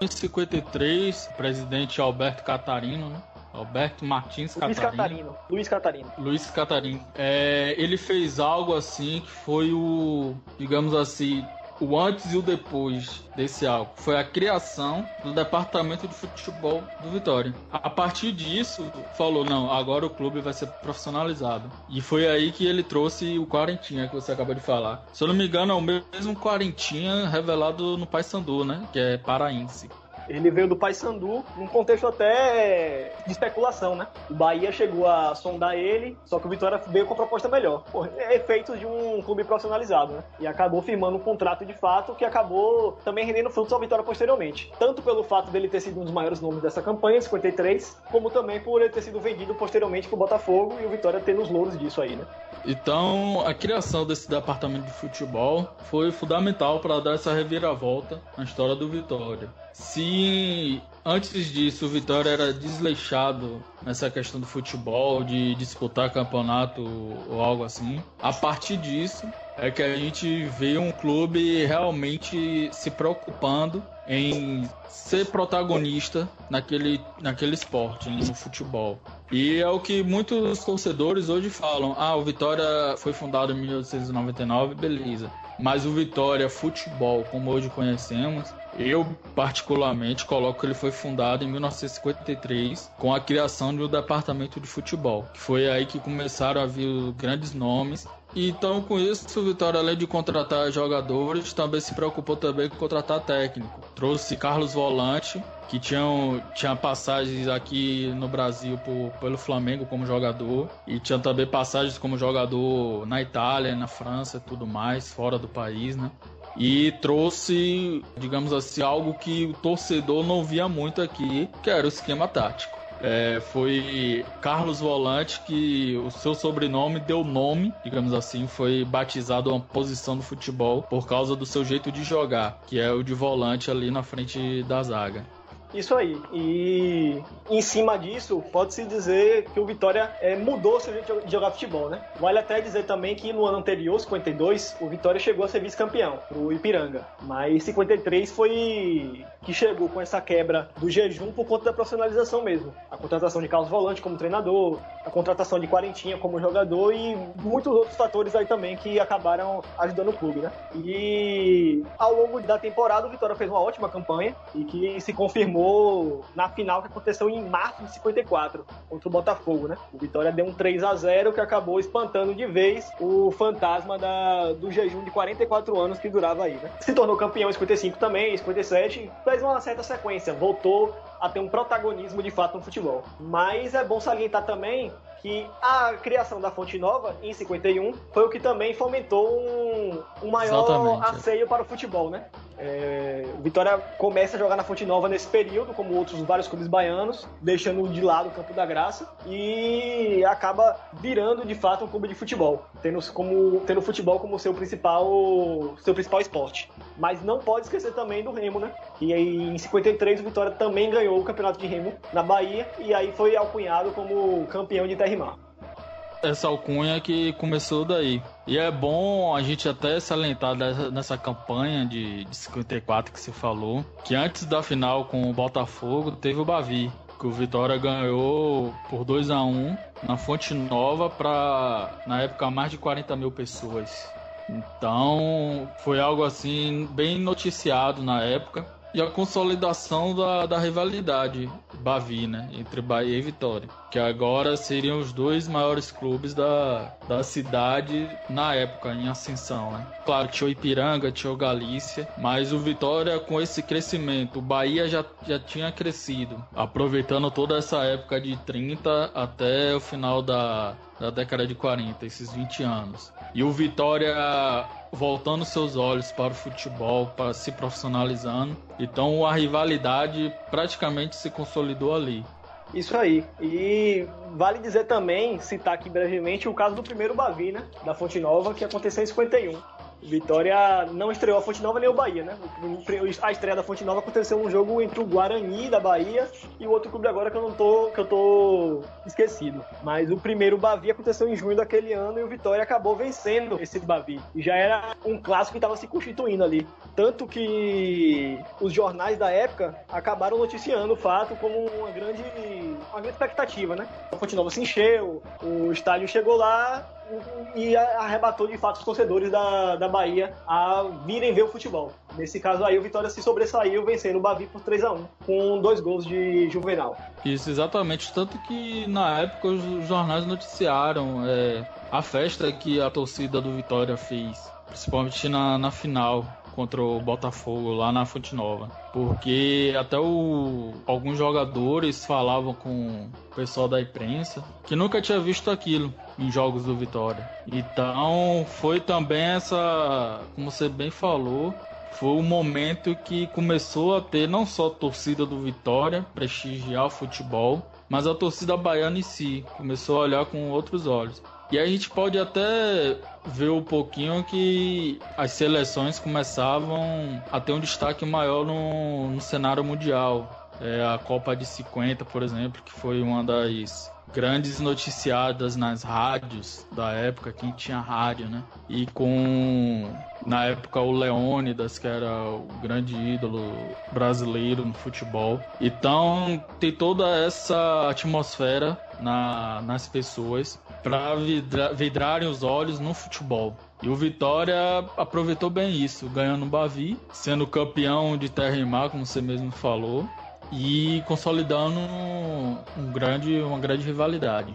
Em 53, presidente Alberto Catarino, né? Alberto Martins Luiz Catarino. Catarino. Luiz Catarino. Luiz Catarino. É, ele fez algo assim que foi o, digamos assim, o antes e o depois desse álbum foi a criação do departamento de futebol do Vitória. A partir disso, falou: não, agora o clube vai ser profissionalizado. E foi aí que ele trouxe o Quarentinha que você acabou de falar. Se eu não me engano, é o mesmo Quarentinha revelado no Paysandu, né? Que é paraense. Ele veio do Paysandu, num contexto até de especulação, né? O Bahia chegou a sondar ele, só que o Vitória veio com a proposta melhor. Pô, é efeitos de um clube profissionalizado, né? E acabou firmando um contrato de fato que acabou também rendendo frutos ao Vitória posteriormente. Tanto pelo fato dele ter sido um dos maiores nomes dessa campanha, 53, como também por ele ter sido vendido posteriormente pro Botafogo e o Vitória tendo os louros disso aí, né? Então, a criação desse departamento de futebol foi fundamental para dar essa reviravolta na história do Vitória. Se antes disso o Vitória era desleixado nessa questão do futebol, de disputar campeonato ou algo assim, a partir disso é que a gente vê um clube realmente se preocupando em ser protagonista naquele, naquele esporte, no futebol. E é o que muitos torcedores hoje falam: ah, o Vitória foi fundado em 1899, beleza. Mas o Vitória Futebol, como hoje conhecemos, eu particularmente coloco que ele foi fundado em 1953 com a criação um departamento de futebol, que foi aí que começaram a vir grandes nomes então, com isso, o Vitória, além de contratar jogadores, também se preocupou também com contratar técnico. Trouxe Carlos Volante, que tinham, tinha passagens aqui no Brasil por, pelo Flamengo como jogador, e tinha também passagens como jogador na Itália, na França tudo mais, fora do país, né? E trouxe, digamos assim, algo que o torcedor não via muito aqui, que era o esquema tático. É, foi Carlos Volante que o seu sobrenome deu nome, digamos assim, foi batizado uma posição do futebol por causa do seu jeito de jogar, que é o de volante ali na frente da zaga. Isso aí. E em cima disso, pode-se dizer que o Vitória é, mudou seu jeito de jogar futebol, né? Vale até dizer também que no ano anterior, 52, o Vitória chegou a ser vice-campeão pro Ipiranga. Mas 53 foi que chegou com essa quebra do jejum por conta da profissionalização mesmo. A contratação de Carlos Volante como treinador, a contratação de Quarentinha como jogador e muitos outros fatores aí também que acabaram ajudando o clube, né? E ao longo da temporada, o Vitória fez uma ótima campanha e que se confirmou confirmou na final que aconteceu em março de 54 contra o Botafogo, né? O Vitória deu um 3 a 0 que acabou espantando de vez o fantasma da, do jejum de 44 anos que durava aí, né? Se tornou campeão em 55 também, em 57, fez uma certa sequência, voltou a ter um protagonismo de fato no futebol. Mas é bom salientar também que a criação da Fonte Nova, em 51, foi o que também fomentou um, um maior Exatamente. asseio para o futebol, né? É, Vitória começa a jogar na Fonte Nova nesse período, como outros vários clubes baianos, deixando de lado o Campo da Graça e acaba virando de fato um clube de futebol, tendo como tendo futebol como seu principal seu principal esporte. Mas não pode esquecer também do Remo, né? E aí em 53 o Vitória também ganhou o Campeonato de Remo na Bahia e aí foi alcunhado como campeão de terra e mar essa alcunha que começou daí. E é bom a gente até salientar nessa campanha de, de 54 que você falou, que antes da final com o Botafogo teve o Bavi, que o Vitória ganhou por 2 a 1 na Fonte Nova para na época mais de 40 mil pessoas. Então foi algo assim bem noticiado na época e a consolidação da, da rivalidade Bavi, né, entre Bahia e Vitória, que agora seriam os dois maiores clubes da, da cidade na época, em ascensão, né. Claro, tinha o Ipiranga, tinha o Galícia, mas o Vitória com esse crescimento, o Bahia já, já tinha crescido, aproveitando toda essa época de 30 até o final da, da década de 40, esses 20 anos. E o Vitória voltando seus olhos para o futebol, para se profissionalizando. Então a rivalidade praticamente se consolidou ali. Isso aí. E vale dizer também, citar aqui brevemente, o caso do primeiro Bavi, né? Da Fonte Nova, que aconteceu em 51. Vitória não estreou a Fonte Nova nem o Bahia, né? A estreia da Fonte Nova aconteceu um jogo entre o Guarani da Bahia e o outro clube agora que eu não tô, que eu tô esquecido. Mas o primeiro Bavi aconteceu em junho daquele ano e o Vitória acabou vencendo esse Bavi. E já era um clássico que estava se constituindo ali. Tanto que os jornais da época acabaram noticiando o fato como uma grande, uma grande expectativa, né? A Fonte Nova se encheu, o estádio chegou lá e arrebatou de fato os torcedores da, da Bahia a virem ver o futebol. Nesse caso aí, o Vitória se sobressaiu vencendo o Bavi por 3 a 1 com dois gols de Juvenal. Isso, exatamente. Tanto que na época os jornais noticiaram é, a festa que a torcida do Vitória fez, principalmente na, na final contra o Botafogo lá na Fonte Nova. Porque até o, alguns jogadores falavam com o pessoal da imprensa que nunca tinha visto aquilo em jogos do Vitória. Então foi também essa, como você bem falou, foi o momento que começou a ter não só a torcida do Vitória prestigiar o futebol, mas a torcida baiana em si começou a olhar com outros olhos. E a gente pode até ver um pouquinho que as seleções começavam a ter um destaque maior no, no cenário mundial. É, a Copa de 50, por exemplo, que foi uma das grandes noticiadas nas rádios da época, quem tinha rádio, né? E com na época o Leônidas, que era o grande ídolo brasileiro no futebol. Então tem toda essa atmosfera na, nas pessoas para vidra, vidrarem os olhos no futebol. E o Vitória aproveitou bem isso, ganhando o Bavi, sendo campeão de terra e mar, como você mesmo falou, e consolidando um grande, uma grande rivalidade.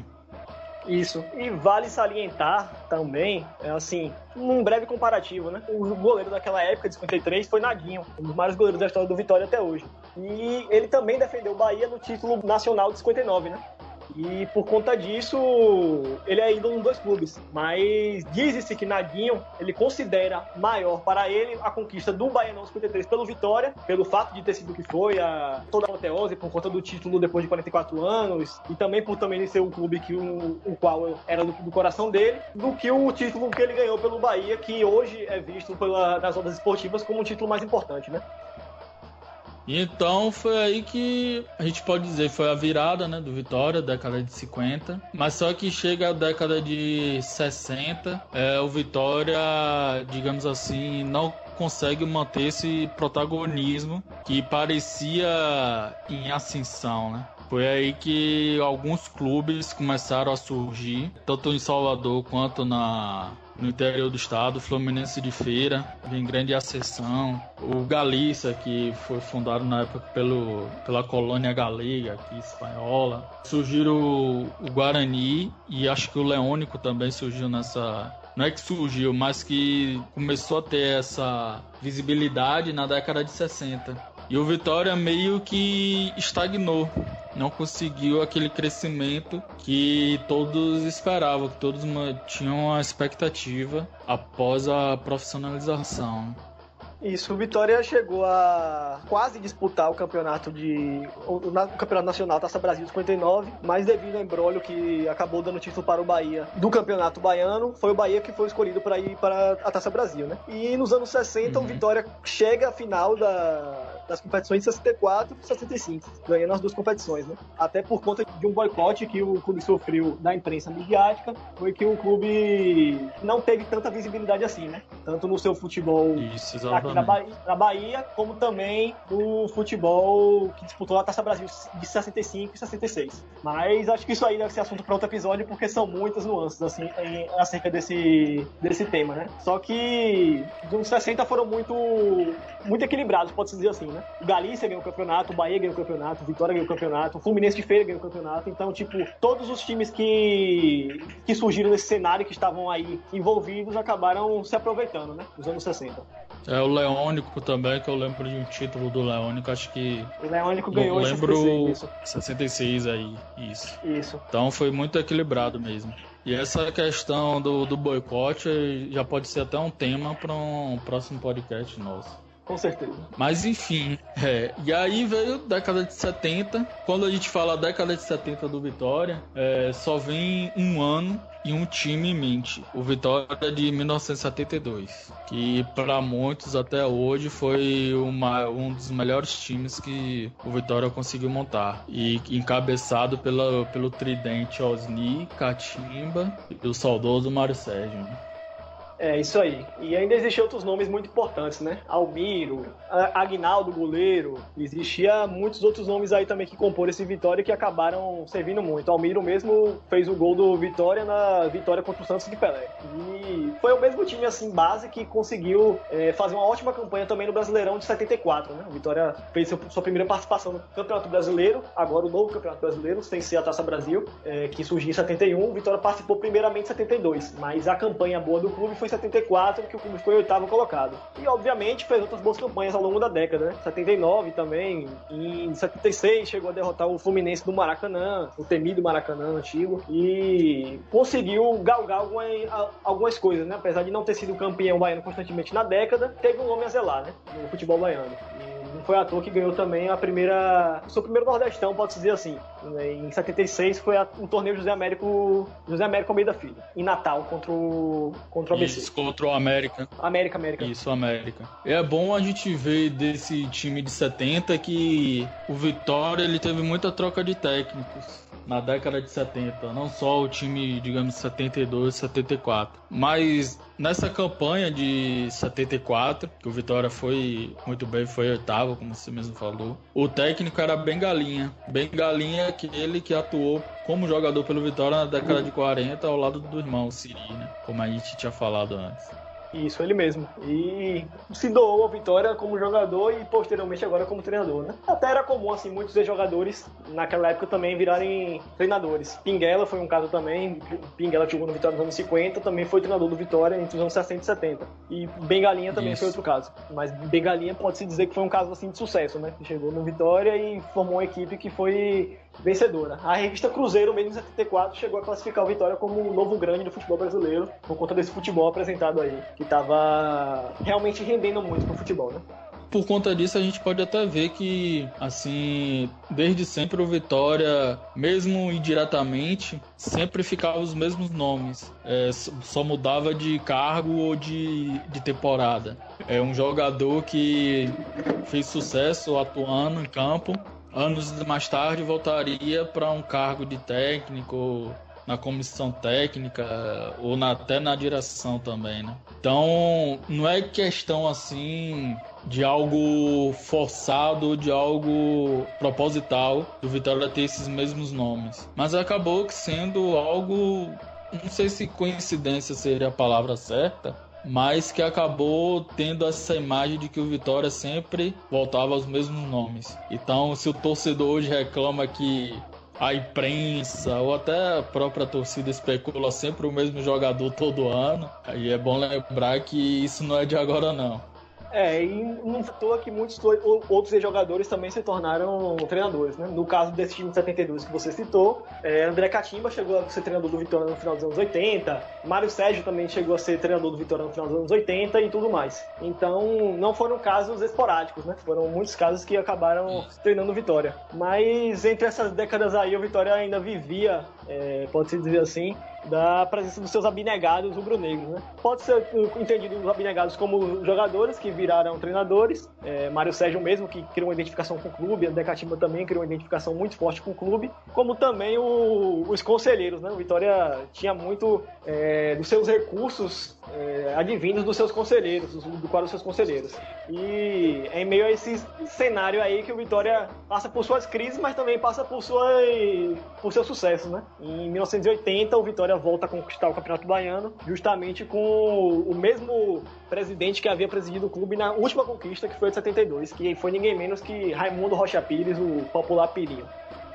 Isso. E vale salientar também, é assim, num breve comparativo, né? O goleiro daquela época, de 53, foi Naguinho, um dos maiores goleiros da história do Vitória até hoje. E ele também defendeu o Bahia no título nacional de 59, né? E por conta disso, ele é ídolo nos dois clubes. Mas diz-se que Naguinho, ele considera maior para ele a conquista do Baianão 53 pelo Vitória, pelo fato de ter sido o que foi, a, toda a apoteose por conta do título depois de 44 anos, e também por também ser um clube que o, o qual era do, do, coração dele, do que o título que ele ganhou pelo Bahia, que hoje é visto pela, nas ondas esportivas como um título mais importante, né? Então foi aí que a gente pode dizer foi a virada né, do Vitória, década de 50. Mas só que chega a década de 60, é, o Vitória, digamos assim, não consegue manter esse protagonismo que parecia em ascensão, né? Foi aí que alguns clubes começaram a surgir, tanto em Salvador quanto na no interior do estado, Fluminense de Feira, em grande acessão, o Galícia, que foi fundado na época pelo, pela colônia galega, aqui espanhola, surgiram o Guarani e acho que o Leônico também surgiu nessa, não é que surgiu, mas que começou a ter essa visibilidade na década de 60. E o Vitória meio que estagnou, não conseguiu aquele crescimento que todos esperavam, que todos tinham a expectativa após a profissionalização. Isso, o Vitória chegou a quase disputar o campeonato de. O, o campeonato nacional Taça Brasil 59, mas devido ao embrólio que acabou dando título para o Bahia do campeonato baiano, foi o Bahia que foi escolhido para ir para a Taça Brasil, né? E nos anos 60, uhum. o Vitória chega à final da, das competições de 64 e 65, ganhando as duas competições, né? Até por conta de um boicote que o clube sofreu da imprensa midiática, foi que o clube não teve tanta visibilidade assim, né? Tanto no seu futebol Isso, aqui na Bahia, na Bahia, como também no futebol que disputou a Taça Brasil de 65 e 66. Mas acho que isso aí deve ser assunto para outro episódio, porque são muitas nuances assim, em, acerca desse, desse tema, né? Só que os 60 foram muito, muito equilibrados, pode-se dizer assim, né? O Galícia ganhou o campeonato, o Bahia ganhou o campeonato, o Vitória ganhou o campeonato, o Fluminense de Feira ganhou o campeonato. Então, tipo, todos os times que, que surgiram nesse cenário, que estavam aí envolvidos, acabaram se aproveitando, né? Nos anos 60. É o Leônico também, que eu lembro de um título do Leônico, acho que. O Leônico ganhou eu lembro 66, 66 aí, isso. Isso. Então foi muito equilibrado mesmo. E essa questão do, do boicote já pode ser até um tema para um próximo podcast nosso. Com certeza. Mas enfim, é. E aí veio década de 70. Quando a gente fala década de 70 do Vitória, é, só vem um ano e um time em mente. O Vitória de 1972. Que para muitos até hoje foi uma, um dos melhores times que o Vitória conseguiu montar. E encabeçado pela, pelo tridente Osni, Catimba e o saudoso Mário Sérgio. É, isso aí. E ainda existiam outros nomes muito importantes, né? Almiro, Agnaldo, goleiro. Existia muitos outros nomes aí também que comporam esse Vitória que acabaram servindo muito. Almiro mesmo fez o gol do Vitória na vitória contra o Santos de Pelé. E foi o mesmo time, assim, base que conseguiu é, fazer uma ótima campanha também no Brasileirão de 74, né? O Vitória fez sua primeira participação no Campeonato Brasileiro, agora o novo Campeonato Brasileiro, sem ser a Taça Brasil, é, que surgiu em 71. O Vitória participou primeiramente em 72, mas a campanha boa do clube foi 74, que o clube foi oitavo colocado. E, obviamente, fez outras boas campanhas ao longo da década, né? 79 também, em 76 chegou a derrotar o Fluminense do Maracanã, o temido Maracanã antigo, e conseguiu galgar algumas, algumas coisas, né? Apesar de não ter sido campeão baiano constantemente na década, teve um nome a zelar, né? No futebol baiano. E foi à toa que ganhou também a primeira. O seu primeiro Nordestão, pode-se dizer assim. Em 76 foi o torneio José Américo. José Américo Almeida Filho. Em Natal, contra o. Contra o ABC. Isso, contra o América. América, América. Isso, América. É bom a gente ver desse time de 70 que o Vitória ele teve muita troca de técnicos na década de 70, não só o time, digamos, 72, 74, mas nessa campanha de 74, que o Vitória foi muito bem, foi oitavo, como você mesmo falou, o técnico era bem galinha, bem galinha aquele que atuou como jogador pelo Vitória na década de 40 ao lado do irmão Siri, né? Como a gente tinha falado antes. Isso, ele mesmo. E se doou a vitória como jogador e posteriormente agora como treinador, né? Até era comum, assim, muitos jogadores naquela época também virarem treinadores. Pinguela foi um caso também. Pinguela jogou no Vitória nos anos 50, também foi treinador do Vitória entre os anos 60 e 70. E Bengalinha também Isso. foi outro caso. Mas Bengalinha pode-se dizer que foi um caso, assim, de sucesso, né? Chegou no Vitória e formou uma equipe que foi vencedora. A revista Cruzeiro, mesmo em 74, chegou a classificar o Vitória como o novo grande do futebol brasileiro, por conta desse futebol apresentado aí, que estava realmente rendendo muito pro futebol, né? por conta disso a gente pode até ver que assim desde sempre o Vitória mesmo indiretamente sempre ficava os mesmos nomes é, só mudava de cargo ou de, de temporada é um jogador que fez sucesso atuando em campo anos mais tarde voltaria para um cargo de técnico na comissão técnica ou na, até na direção também, né? Então, não é questão assim de algo forçado, de algo proposital do Vitória ter esses mesmos nomes, mas acabou sendo algo, não sei se coincidência seria a palavra certa, mas que acabou tendo essa imagem de que o Vitória sempre voltava aos mesmos nomes. Então, se o torcedor hoje reclama que a imprensa ou até a própria torcida especula sempre o mesmo jogador todo ano, aí é bom lembrar que isso não é de agora não. É, e não toa que muitos outros jogadores também se tornaram treinadores, né? No caso desse time de 72 que você citou, é, André Catimba chegou a ser treinador do Vitória no final dos anos 80, Mário Sérgio também chegou a ser treinador do Vitória no final dos anos 80 e tudo mais. Então, não foram casos esporádicos, né? Foram muitos casos que acabaram treinando Vitória. Mas entre essas décadas aí, o Vitória ainda vivia, é, pode-se dizer assim, da presença dos seus abnegados rubro-negros. Né? Pode ser entendido os abnegados como jogadores que viraram treinadores, é, Mário Sérgio mesmo, que criou uma identificação com o clube, André Catimba também criou uma identificação muito forte com o clube, como também o, os conselheiros. Né? O Vitória tinha muito é, dos seus recursos é, advindos dos seus conselheiros, do quadro dos seus conselheiros. E é em meio a esse cenário aí que o Vitória passa por suas crises, mas também passa por, sua, por seu sucesso. Né? Em 1980, o Vitória volta a conquistar o Campeonato Baiano, justamente com o mesmo presidente que havia presidido o clube na última conquista, que foi de 72, que foi ninguém menos que Raimundo Rocha Pires, o popular Pirinho.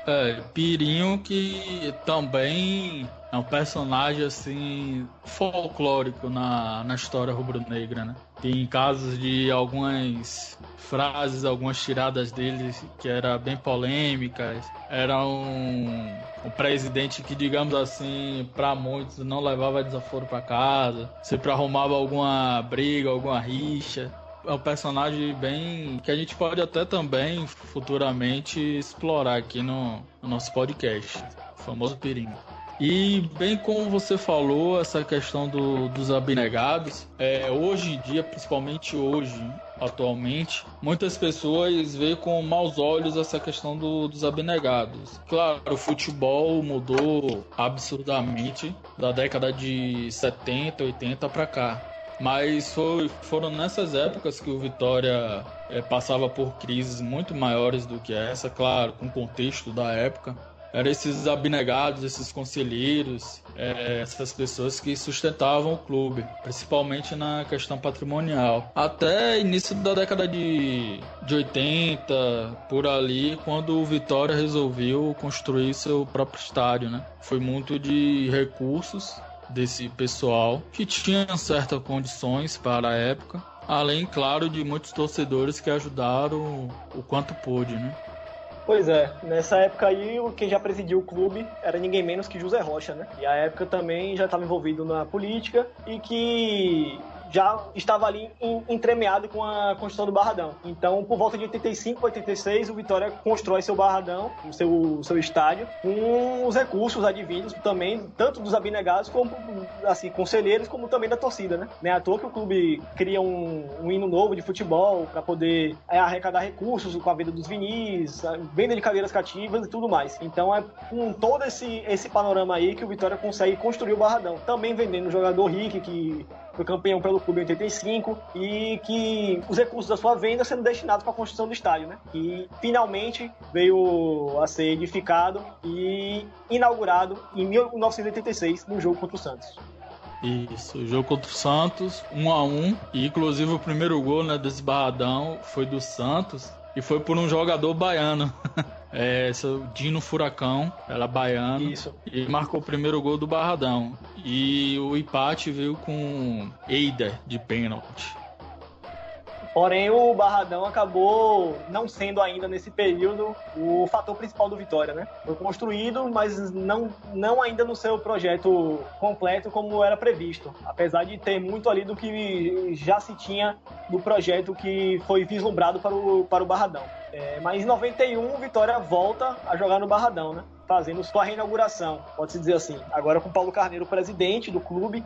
É, Pirinho que também é um personagem assim folclórico na, na história rubro-negra, né? Tem casos de algumas frases, algumas tiradas dele que eram bem polêmicas. Era um, um presidente que, digamos assim, para muitos não levava desaforo para casa, sempre arrumava alguma briga, alguma rixa é um personagem bem. que a gente pode até também futuramente explorar aqui no, no nosso podcast. O famoso Pirinho. E bem como você falou, essa questão do, dos abnegados, é, hoje em dia, principalmente hoje, atualmente, muitas pessoas veem com maus olhos essa questão do, dos abnegados. Claro, o futebol mudou absurdamente da década de 70, 80 para cá. Mas foi, foram nessas épocas que o Vitória é, passava por crises muito maiores do que essa, claro, com o contexto da época eram esses abnegados, esses conselheiros, é, essas pessoas que sustentavam o clube, principalmente na questão patrimonial. Até início da década de, de 80, por ali, quando o Vitória resolveu construir seu próprio estádio, né? Foi muito de recursos desse pessoal que tinha certas condições para a época, além, claro, de muitos torcedores que ajudaram o quanto pôde, né? Pois é, nessa época aí, quem já presidiu o clube era ninguém menos que José Rocha, né? E a época também já estava envolvido na política e que já estava ali entremeado com a construção do Barradão. Então, por volta de 85, 86, o Vitória constrói seu Barradão, seu, seu estádio, com os recursos advindos também, tanto dos abnegados como, assim, conselheiros, como também da torcida, né? Nem à toa que o clube cria um, um hino novo de futebol para poder é, arrecadar recursos com a venda dos vinis, venda de cadeiras cativas e tudo mais. Então, é com todo esse, esse panorama aí que o Vitória consegue construir o Barradão. Também vendendo jogador Rick, que foi campeão pelo clube em 85 e que os recursos da sua venda sendo destinados para a construção do estádio, né? E finalmente veio a ser edificado e inaugurado em 1986 no jogo contra o Santos. Isso, jogo contra o Santos, 1 um a 1 um, e inclusive o primeiro gol né, barradão foi do Santos e foi por um jogador baiano. é, seu Dino Furacão, ela baiano. Isso. E marcou o primeiro gol do Barradão. E o empate veio com Eider de pênalti. Porém, o Barradão acabou não sendo ainda nesse período o fator principal do Vitória, né? Foi construído, mas não, não ainda no seu projeto completo como era previsto. Apesar de ter muito ali do que já se tinha no projeto que foi vislumbrado para o, para o Barradão. É, mas em 91, o Vitória volta a jogar no Barradão, né? Fazendo sua reinauguração, pode-se dizer assim. Agora com Paulo Carneiro, presidente do clube,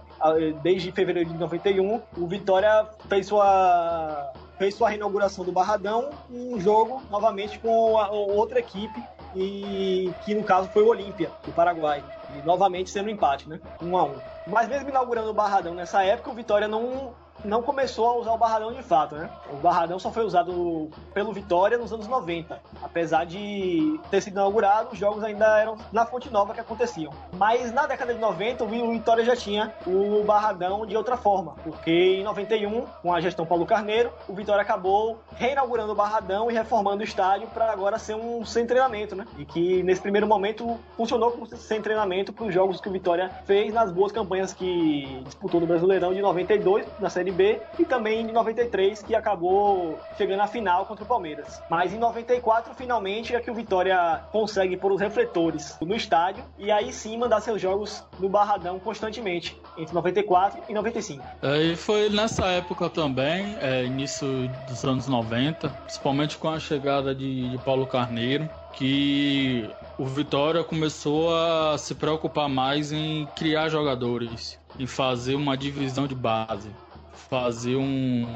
desde fevereiro de 91, o Vitória fez sua, fez sua reinauguração do Barradão, um jogo novamente com a, outra equipe, e que no caso foi o Olímpia, do Paraguai. E novamente sendo um empate, né? Um a um. Mas mesmo inaugurando o Barradão nessa época, o Vitória não não começou a usar o Barradão de fato, né? O Barradão só foi usado pelo Vitória nos anos 90. Apesar de ter sido inaugurado, os jogos ainda eram na Fonte Nova que aconteciam. Mas na década de 90, o Vitória já tinha o Barradão de outra forma. Porque em 91, com a gestão Paulo Carneiro, o Vitória acabou reinaugurando o Barradão e reformando o estádio para agora ser um sem treinamento, né? E que nesse primeiro momento funcionou como sem treinamento para os jogos que o Vitória fez nas boas campanhas que disputou no Brasileirão de 92, na Série E também em 93 que acabou chegando à final contra o Palmeiras. Mas em 94 finalmente é que o Vitória consegue pôr os refletores no estádio e aí sim mandar seus jogos no Barradão constantemente entre 94 e 95. É, e foi nessa época também, é, início dos anos 90, principalmente com a chegada de, de Paulo Carneiro, que o Vitória começou a se preocupar mais em criar jogadores, em fazer uma divisão de base fazer um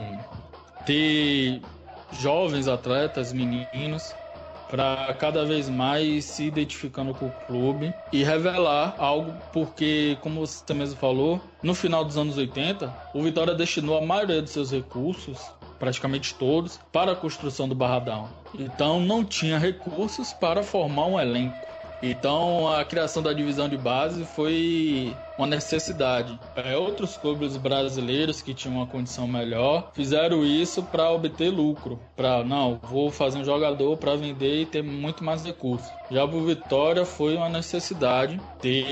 ter jovens atletas, meninos, para cada vez mais se identificando com o clube e revelar algo, porque, como você mesmo falou, no final dos anos 80, o Vitória destinou a maioria dos seus recursos, praticamente todos, para a construção do Barradão. Então não tinha recursos para formar um elenco. Então a criação da divisão de base foi uma necessidade. É, outros clubes brasileiros que tinham uma condição melhor fizeram isso para obter lucro. Para não, vou fazer um jogador para vender e ter muito mais recursos. Já o Vitória foi uma necessidade ter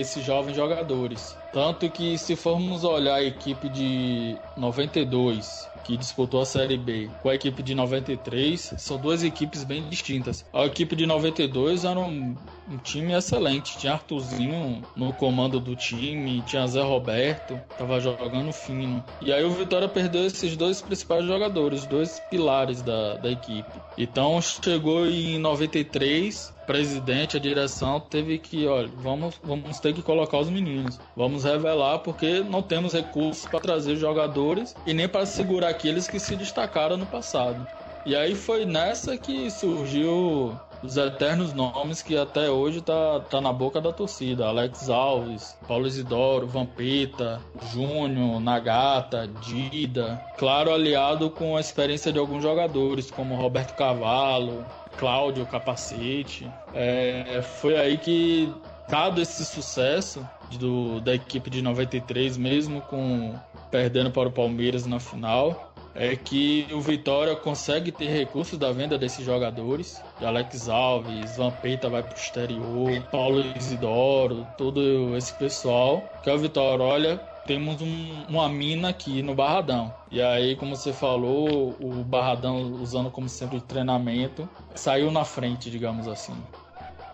esses jovens jogadores. Tanto que se formos olhar a equipe de 92 que disputou a Série B com a equipe de 93, são duas equipes bem distintas. A equipe de 92 era um, um time excelente, tinha Arthurzinho no comando do time, tinha Zé Roberto, tava jogando fino. E aí o Vitória perdeu esses dois principais jogadores, dois pilares da, da equipe. Então chegou em 93, presidente, a direção teve que, olha, vamos, vamos ter que colocar os meninos. Vamos revelar porque não temos recursos para trazer jogadores e nem para segurar aqueles que se destacaram no passado. E aí foi nessa que surgiu os eternos nomes que até hoje tá, tá na boca da torcida. Alex Alves, Paulo Isidoro, Vampeta, Júnior, Nagata, Dida. Claro, aliado com a experiência de alguns jogadores, como Roberto Cavallo, Cláudio Capacete. É, foi aí que, dado esse sucesso do, da equipe de 93, mesmo com perdendo para o Palmeiras na final, é que o Vitória consegue ter recursos da venda desses jogadores. De Alex Alves, Vampeta vai para o exterior, Paulo Isidoro, todo esse pessoal. Que é o Vitória, olha, temos um, uma mina aqui no Barradão. E aí, como você falou, o Barradão usando como centro de treinamento, saiu na frente, digamos assim.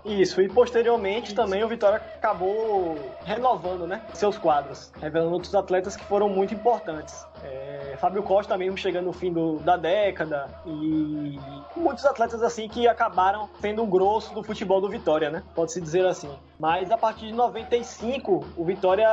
Isso, e posteriormente Isso. também o Vitória acabou renovando né, seus quadros, revelando outros atletas que foram muito importantes. É, Fábio Costa mesmo chegando no fim do, da década e muitos atletas assim que acabaram sendo o grosso do futebol do Vitória, né? Pode-se dizer assim. Mas a partir de 95, o Vitória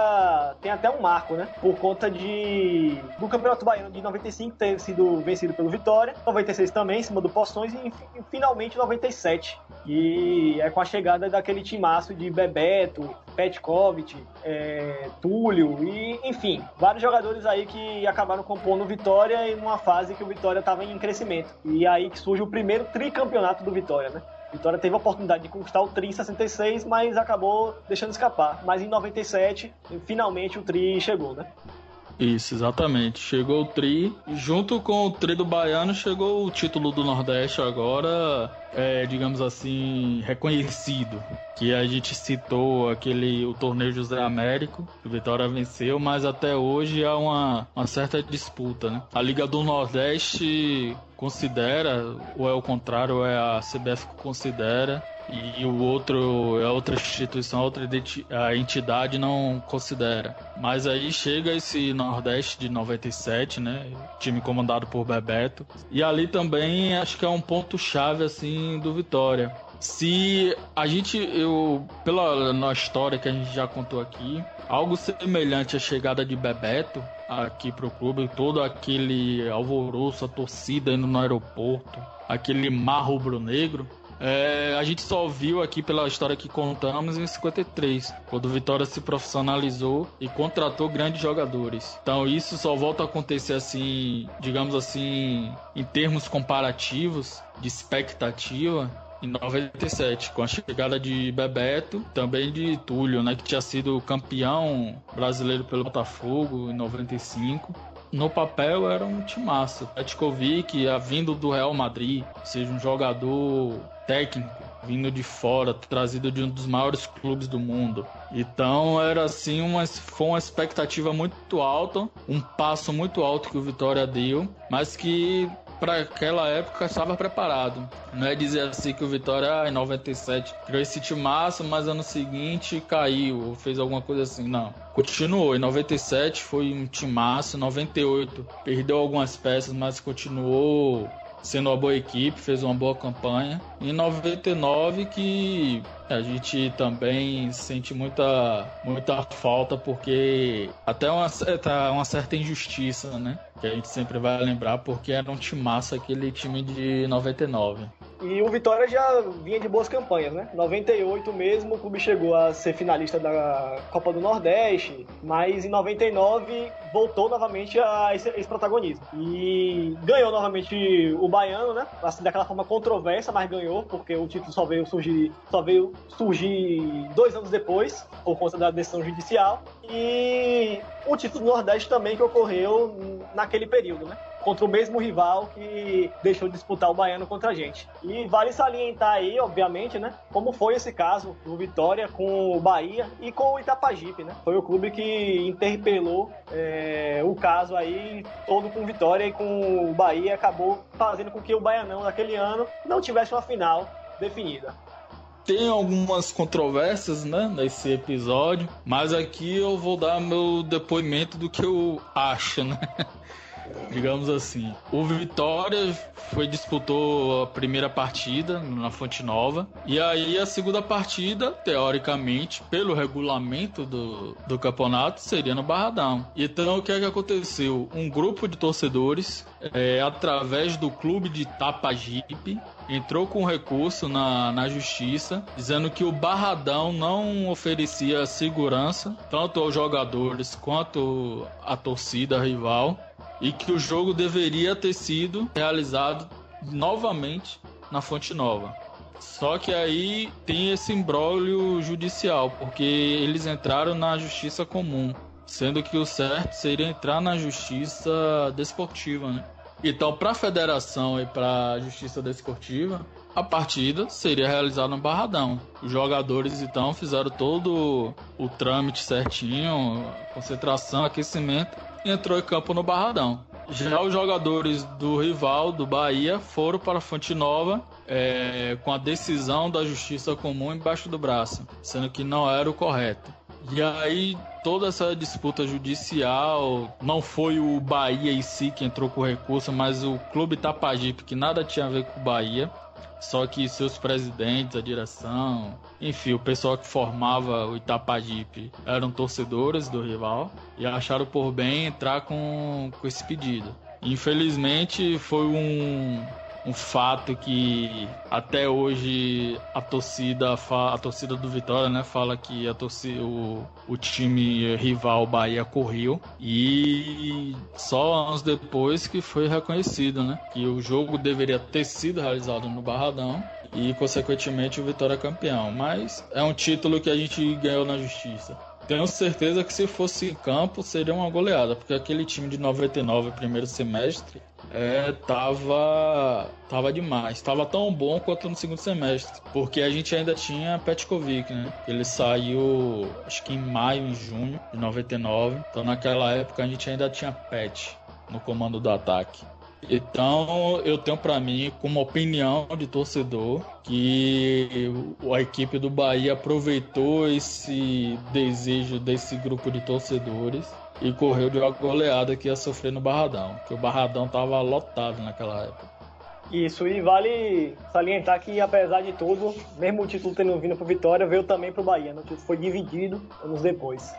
tem até um marco, né? Por conta de do Campeonato Baiano de 95 ter sido vencido pelo Vitória, 96 também em cima do Postões e, e finalmente 97. E é com a chegada daquele timaço de Bebeto, Petkovic, é, Túlio e enfim, vários jogadores aí que acabaram compondo Vitória em uma fase que o Vitória estava em crescimento. E aí que surge o primeiro tricampeonato do Vitória, né? Vitória teve a oportunidade de conquistar o Tri em 66, mas acabou deixando escapar. Mas em 97, finalmente o Tri chegou, né? Isso, exatamente. Chegou o Tri, junto com o Tri do Baiano, chegou o título do Nordeste agora, é, digamos assim, reconhecido. Que a gente citou aquele o torneio José Américo, que o Vitória venceu, mas até hoje há uma, uma certa disputa, né? A Liga do Nordeste considera, ou é o contrário, ou é a CBF que considera, e o outro, a outra instituição, a outra a entidade não considera. Mas aí chega esse Nordeste de 97, né? Time comandado por Bebeto. E ali também acho que é um ponto chave assim do Vitória. Se a gente, eu, pela na história que a gente já contou aqui, algo semelhante à chegada de Bebeto aqui pro clube, todo aquele alvoroço, a torcida indo no aeroporto, aquele mar rubro-negro, é, a gente só viu aqui pela história que contamos em 53, quando o Vitória se profissionalizou e contratou grandes jogadores. Então isso só volta a acontecer assim, digamos assim, em termos comparativos de expectativa em 97, com a chegada de Bebeto, também de Túlio, né, que tinha sido campeão brasileiro pelo Botafogo em 95 no papel era um timaço. Petkovic, vindo do Real Madrid, seja, um jogador técnico vindo de fora, trazido de um dos maiores clubes do mundo. Então era assim uma foi uma expectativa muito alta, um passo muito alto que o Vitória deu, mas que para aquela época estava preparado. Não é dizer assim que o Vitória ah, em 97 criou esse timaço, mas ano seguinte caiu ou fez alguma coisa assim. Não. Continuou. Em 97 foi um timaço, 98 perdeu algumas peças, mas continuou sendo uma boa equipe, fez uma boa campanha. Em 99 que a gente também sente muita, muita falta porque até uma certa, uma certa injustiça, né? Que a gente sempre vai lembrar porque era um timaço aquele time de 99. E o Vitória já vinha de boas campanhas, né? 98 mesmo, o clube chegou a ser finalista da Copa do Nordeste, mas em 99 voltou novamente a esse, esse protagonismo. E ganhou novamente o Baiano, né? Assim, daquela forma controversa, mas ganhou, porque o título só veio surgir, só veio surgir dois anos depois, por conta da decisão judicial. E o título do Nordeste também que ocorreu naquele período, né? Contra o mesmo rival que deixou de disputar o Baiano contra a gente. E vale salientar aí, obviamente, né, como foi esse caso do Vitória com o Bahia e com o Itapajipe, né? Foi o clube que interpelou é, o caso aí todo com Vitória e com o Bahia acabou fazendo com que o Baianão naquele ano não tivesse uma final definida tem algumas controvérsias, né, nesse episódio, mas aqui eu vou dar meu depoimento do que eu acho, né? Digamos assim. O Vitória foi disputou a primeira partida na Fonte Nova e aí a segunda partida, teoricamente, pelo regulamento do, do campeonato, seria no Barradão. Então o que é que aconteceu? Um grupo de torcedores, é, através do clube de Tapajipe, entrou com recurso na, na justiça, dizendo que o Barradão não oferecia segurança, tanto aos jogadores quanto à torcida rival, e que o jogo deveria ter sido realizado novamente na Fonte Nova. Só que aí tem esse imbróglio judicial, porque eles entraram na justiça comum, sendo que o certo seria entrar na justiça desportiva, né? Então, para a federação e para a justiça desportiva, a partida seria realizada no Barradão. Os jogadores então fizeram todo o trâmite certinho, concentração, aquecimento, entrou em campo no Barradão. Já os jogadores do rival, do Bahia, foram para a Fonte Nova é, com a decisão da Justiça Comum embaixo do braço, sendo que não era o correto. E aí toda essa disputa judicial não foi o Bahia em si que entrou com o recurso, mas o Clube Tapajipe, que nada tinha a ver com o Bahia. Só que seus presidentes, a direção, enfim, o pessoal que formava o Itapajipe eram torcedores do rival e acharam por bem entrar com, com esse pedido. Infelizmente foi um, um fato que até hoje a torcida a torcida do Vitória né fala que a torcida o, o time rival Bahia correu e só anos depois que foi reconhecido né que o jogo deveria ter sido realizado no Barradão e consequentemente o Vitória campeão. Mas é um título que a gente ganhou na justiça tenho certeza que se fosse em campo seria uma goleada, porque aquele time de 99, primeiro semestre, é, tava, tava demais. Tava tão bom quanto no segundo semestre, porque a gente ainda tinha Petkovic, né? Ele saiu, acho que em maio, em junho de 99. Então naquela época a gente ainda tinha Pet no comando do ataque. Então, eu tenho para mim, como opinião de torcedor, que a equipe do Bahia aproveitou esse desejo desse grupo de torcedores e correu de uma goleada que ia sofrer no Barradão, que o Barradão tava lotado naquela época. Isso, e vale salientar que, apesar de tudo, mesmo o título tendo vindo para Vitória, veio também para o Bahia. Né? O título foi dividido anos depois.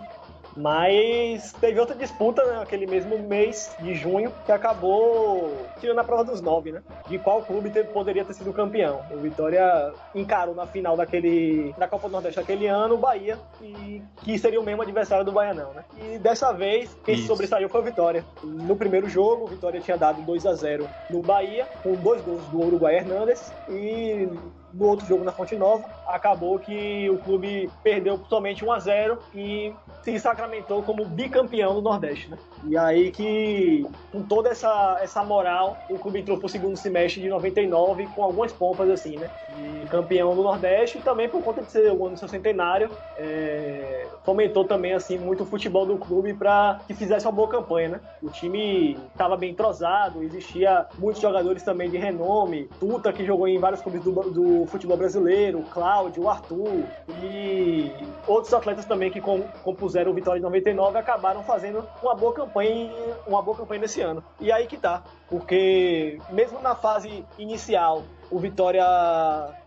Mas teve outra disputa naquele né, mesmo mês de junho que acabou tirando a prova dos nove, né? De qual clube ter, poderia ter sido campeão. O Vitória encarou na final daquele da Copa do Nordeste daquele ano o Bahia e que seria o mesmo adversário do Baianão, né? E dessa vez quem se sobressaiu foi o Vitória. No primeiro jogo, o Vitória tinha dado 2 a 0 no Bahia com dois gols do Uruguai Hernandes e no outro jogo na Fonte Nova, acabou que o clube perdeu somente 1 a 0 e se sacramentou como bicampeão do Nordeste, né? E aí que, com toda essa, essa moral, o clube entrou pro segundo semestre de 99 com algumas pompas assim, né? E campeão do Nordeste e também por conta de ser o ano do seu centenário, é, fomentou também assim muito o futebol do clube para que fizesse uma boa campanha, né? O time estava bem entrosado, existia muitos jogadores também de renome, Tuta que jogou em vários clubes do, do futebol brasileiro, Cláudio, Arthur e outros atletas também que compuseram o Vitória de 99 acabaram fazendo uma boa campanha, uma boa campanha nesse ano. E aí que tá, porque mesmo na fase inicial o Vitória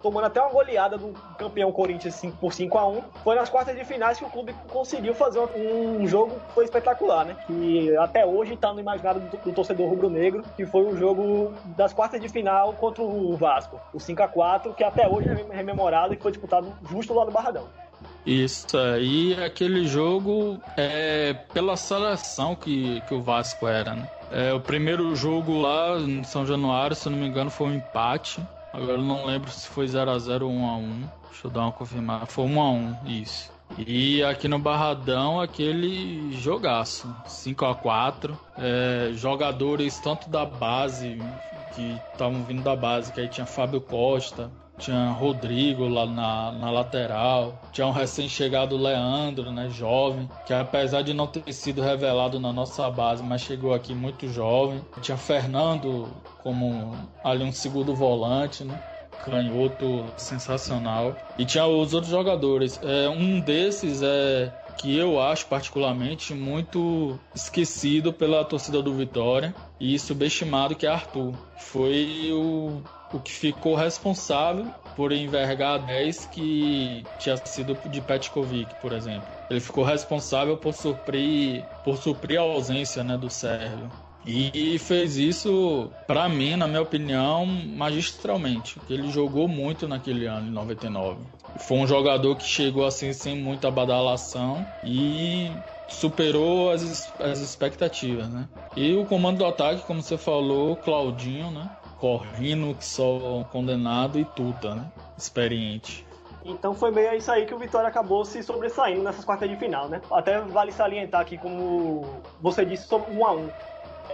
tomando até uma goleada do campeão Corinthians por 5 a 1 Foi nas quartas de finais que o clube conseguiu fazer um jogo que foi espetacular, né? Que até hoje está no imaginário do, do torcedor rubro-negro, que foi o jogo das quartas de final contra o Vasco, o 5 a 4 que até hoje é rememorado e foi disputado justo lá no Barradão. Isso aí, aquele jogo é pela seleção que, que o Vasco era, né? É, o primeiro jogo lá em São Januário, se não me engano, foi um empate. Agora eu não lembro se foi 0x0 ou 1x1. Deixa eu dar uma confirmada. Foi 1x1, isso. E aqui no Barradão, aquele jogaço. 5x4. É, jogadores tanto da base, que estavam vindo da base, que aí tinha Fábio Costa, tinha Rodrigo lá na, na lateral, tinha um recém-chegado Leandro, né, jovem, que apesar de não ter sido revelado na nossa base, mas chegou aqui muito jovem. Tinha Fernando como ali um segundo volante, né? canhoto sensacional. E tinha os outros jogadores. É, um desses é que eu acho particularmente muito esquecido pela torcida do Vitória e subestimado, que é Arthur. Foi o, o que ficou responsável por envergar 10 que tinha sido de Petkovic, por exemplo. Ele ficou responsável por suprir, por suprir a ausência né, do Sérgio. E fez isso, para mim, na minha opinião, magistralmente. Ele jogou muito naquele ano, em 99. Foi um jogador que chegou assim sem muita badalação e superou as, as expectativas, né? E o comando do ataque, como você falou, Claudinho, né? Corrino, que só condenado, e Tuta, né? Experiente. Então foi meio isso aí que o Vitória acabou se sobressaindo nessas quartas de final, né? Até vale salientar aqui, como você disse, 1 a 1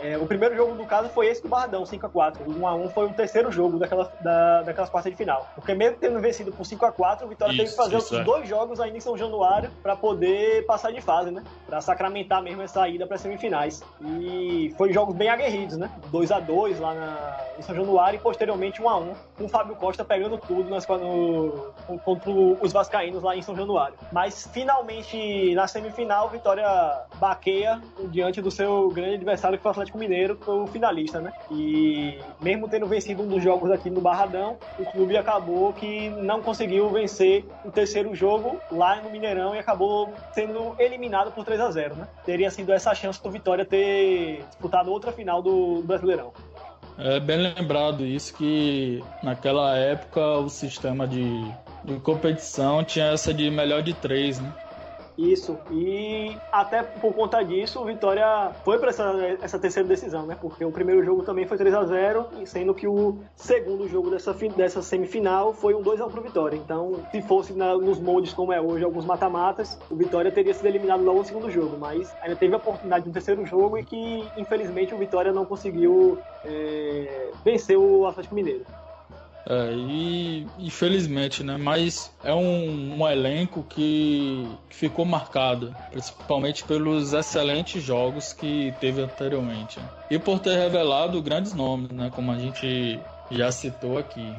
é, o primeiro jogo do caso foi esse do Barradão, 5x4. O 1x1 foi o terceiro jogo daquela, da, daquelas quartas de final. Porque mesmo tendo vencido por 5x4, o Vitória isso, teve que fazer os é. dois jogos ainda em São Januário para poder passar de fase, né? Pra sacramentar mesmo essa ida para semifinais. E foi jogos bem aguerridos, né? 2x2 lá na, em São Januário e posteriormente 1x1, com o Fábio Costa pegando tudo nas, no, contra os Vascaínos lá em São Januário. Mas finalmente na semifinal, Vitória baqueia diante do seu grande adversário que foi Atlético Mineiro foi o finalista, né? E mesmo tendo vencido um dos jogos aqui no Barradão, o clube acabou que não conseguiu vencer o terceiro jogo lá no Mineirão e acabou sendo eliminado por 3 a 0 né? Teria sido essa chance do Vitória ter disputado outra final do Brasileirão. É bem lembrado isso que naquela época o sistema de, de competição tinha essa de melhor de três, né? Isso. E até por conta disso, o Vitória foi para essa, essa terceira decisão, né? Porque o primeiro jogo também foi 3 a 0 sendo que o segundo jogo dessa, dessa semifinal foi um 2 x 1 pro Vitória. Então, se fosse na, nos moldes como é hoje, alguns mata-matas, o Vitória teria sido eliminado logo no segundo jogo. Mas ainda teve a oportunidade de um terceiro jogo e que, infelizmente, o Vitória não conseguiu é, vencer o Atlético Mineiro. É, e infelizmente, né? Mas é um, um elenco que, que, ficou marcado, principalmente pelos excelentes jogos que teve anteriormente. E por ter revelado grandes nomes, né? Como a gente já citou aqui.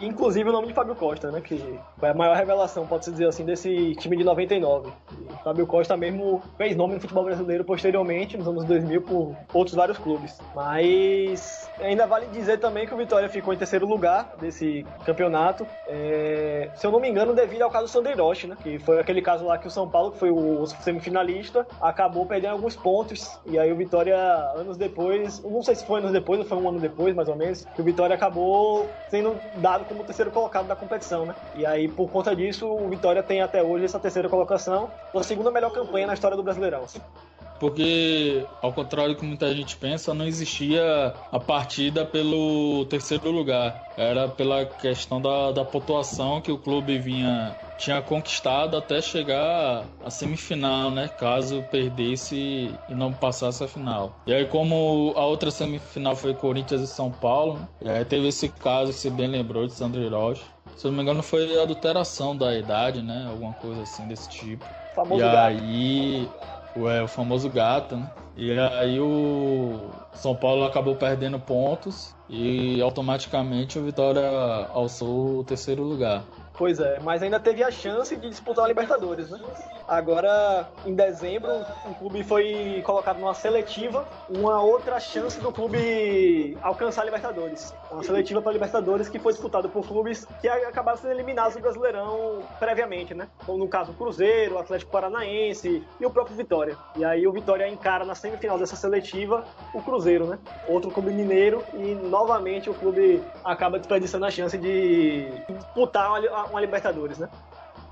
Inclusive o nome de Fábio Costa, né? Que foi a maior revelação, pode-se dizer assim, desse time de 99. E Fábio Costa mesmo fez nome no futebol brasileiro posteriormente, nos anos 2000, por outros vários clubes. Mas ainda vale dizer também que o Vitória ficou em terceiro lugar desse campeonato. É, se eu não me engano, devido ao caso Sandeiroche, né? Que foi aquele caso lá que o São Paulo, que foi o semifinalista, acabou perdendo alguns pontos. E aí o Vitória, anos depois, não sei se foi anos depois ou foi um ano depois, mais ou menos, que o Vitória acabou sendo dado como terceiro colocado da competição, né? E aí, por conta disso, o Vitória tem até hoje essa terceira colocação, a segunda melhor campanha na história do Brasileirão. Porque, ao contrário do que muita gente pensa, não existia a partida pelo terceiro lugar. Era pela questão da, da pontuação que o clube vinha tinha conquistado até chegar à semifinal, né? Caso perdesse e não passasse a final. E aí, como a outra semifinal foi Corinthians e São Paulo, e aí teve esse caso que você bem lembrou de Sandro Hiroshi. Se eu não me engano, foi adulteração da idade, né? Alguma coisa assim desse tipo. Famoso e gato. Aí, é, o famoso gato, né? E aí o São Paulo acabou perdendo pontos e automaticamente o Vitória alçou o terceiro lugar. Pois é, mas ainda teve a chance de disputar a Libertadores, né? Agora, em dezembro, o clube foi colocado numa seletiva, uma outra chance do clube alcançar a Libertadores. Uma seletiva para a Libertadores que foi disputada por clubes que acabaram sendo eliminados do Brasileirão previamente, né? Como no caso o Cruzeiro, o Atlético Paranaense e o próprio Vitória. E aí o Vitória encara na semifinal dessa seletiva o Cruzeiro, né? Outro clube mineiro e novamente o clube acaba desperdiçando a chance de disputar uma uma Libertadores, né?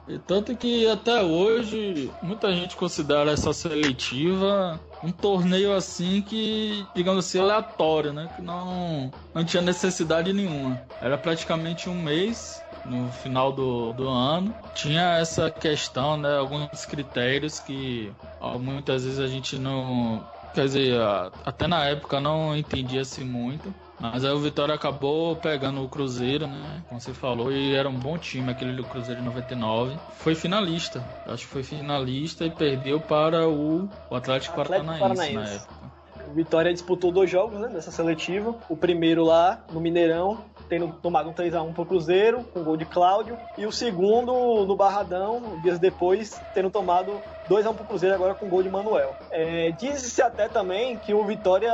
E tanto que até hoje muita gente considera essa seletiva um torneio assim que, digamos assim, aleatório, né? Que não, não tinha necessidade nenhuma. Era praticamente um mês no final do, do ano. Tinha essa questão, né? Alguns critérios que ó, muitas vezes a gente não. Quer dizer, até na época não entendia-se muito. Mas aí o Vitória acabou pegando o Cruzeiro, né? Como você falou, e era um bom time aquele do Cruzeiro de 99. Foi finalista. Acho que foi finalista e perdeu para o, o Atlético, Atlético Paranaense, Paranaense, na época. Vitória disputou dois jogos né, nessa seletiva. O primeiro lá no Mineirão, tendo tomado um 3x1 pro Cruzeiro, com gol de Cláudio. E o segundo no Barradão, dias depois, tendo tomado 2x1 pro Cruzeiro, agora com gol de Manuel. É, Diz-se até também que o Vitória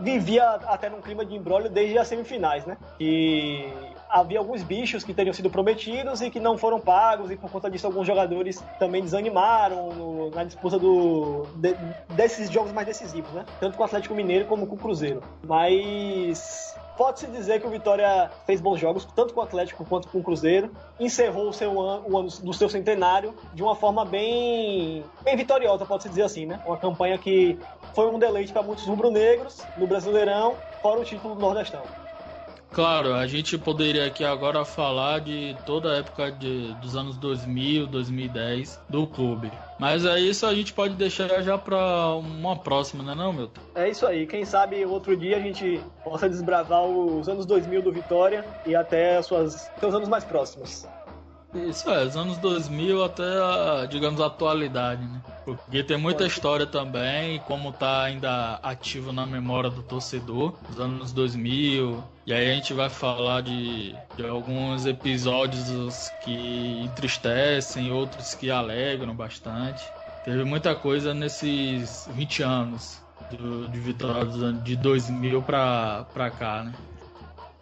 vivia até num clima de embrólio desde as semifinais, né? E havia alguns bichos que teriam sido prometidos e que não foram pagos, e por conta disso alguns jogadores também desanimaram no, na disputa do, de, desses jogos mais decisivos, né? Tanto com o Atlético Mineiro como com o Cruzeiro. Mas pode-se dizer que o Vitória fez bons jogos, tanto com o Atlético quanto com o Cruzeiro. Encerrou o seu ano, o ano do seu centenário de uma forma bem, bem vitoriosa, pode-se dizer assim, né? Uma campanha que foi um deleite para muitos rubro-negros no Brasileirão, fora o título do Nordestão. Claro, a gente poderia aqui agora falar de toda a época de, dos anos 2000, 2010 do clube. Mas é isso a gente pode deixar já para uma próxima, não é não, Milton? É isso aí. Quem sabe outro dia a gente possa desbravar os anos 2000 do Vitória e até suas, seus anos mais próximos. Isso é, os anos 2000 até, a, digamos, a atualidade, né? Porque tem muita história também, como tá ainda ativo na memória do torcedor, os anos 2000. E aí a gente vai falar de, de alguns episódios que entristecem, outros que alegram bastante. Teve muita coisa nesses 20 anos do, de Vitória de 2000 pra, pra cá, né?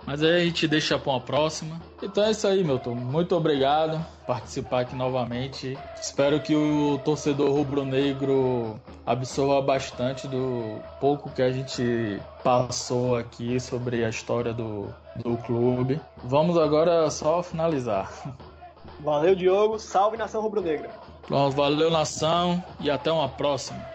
Mas aí a gente deixa para uma próxima. Então é isso aí, Milton. Muito obrigado por participar aqui novamente. Espero que o torcedor rubro-negro absorva bastante do pouco que a gente passou aqui sobre a história do, do clube. Vamos agora só finalizar. Valeu, Diogo. Salve nação rubro-negra. Pronto, valeu nação e até uma próxima.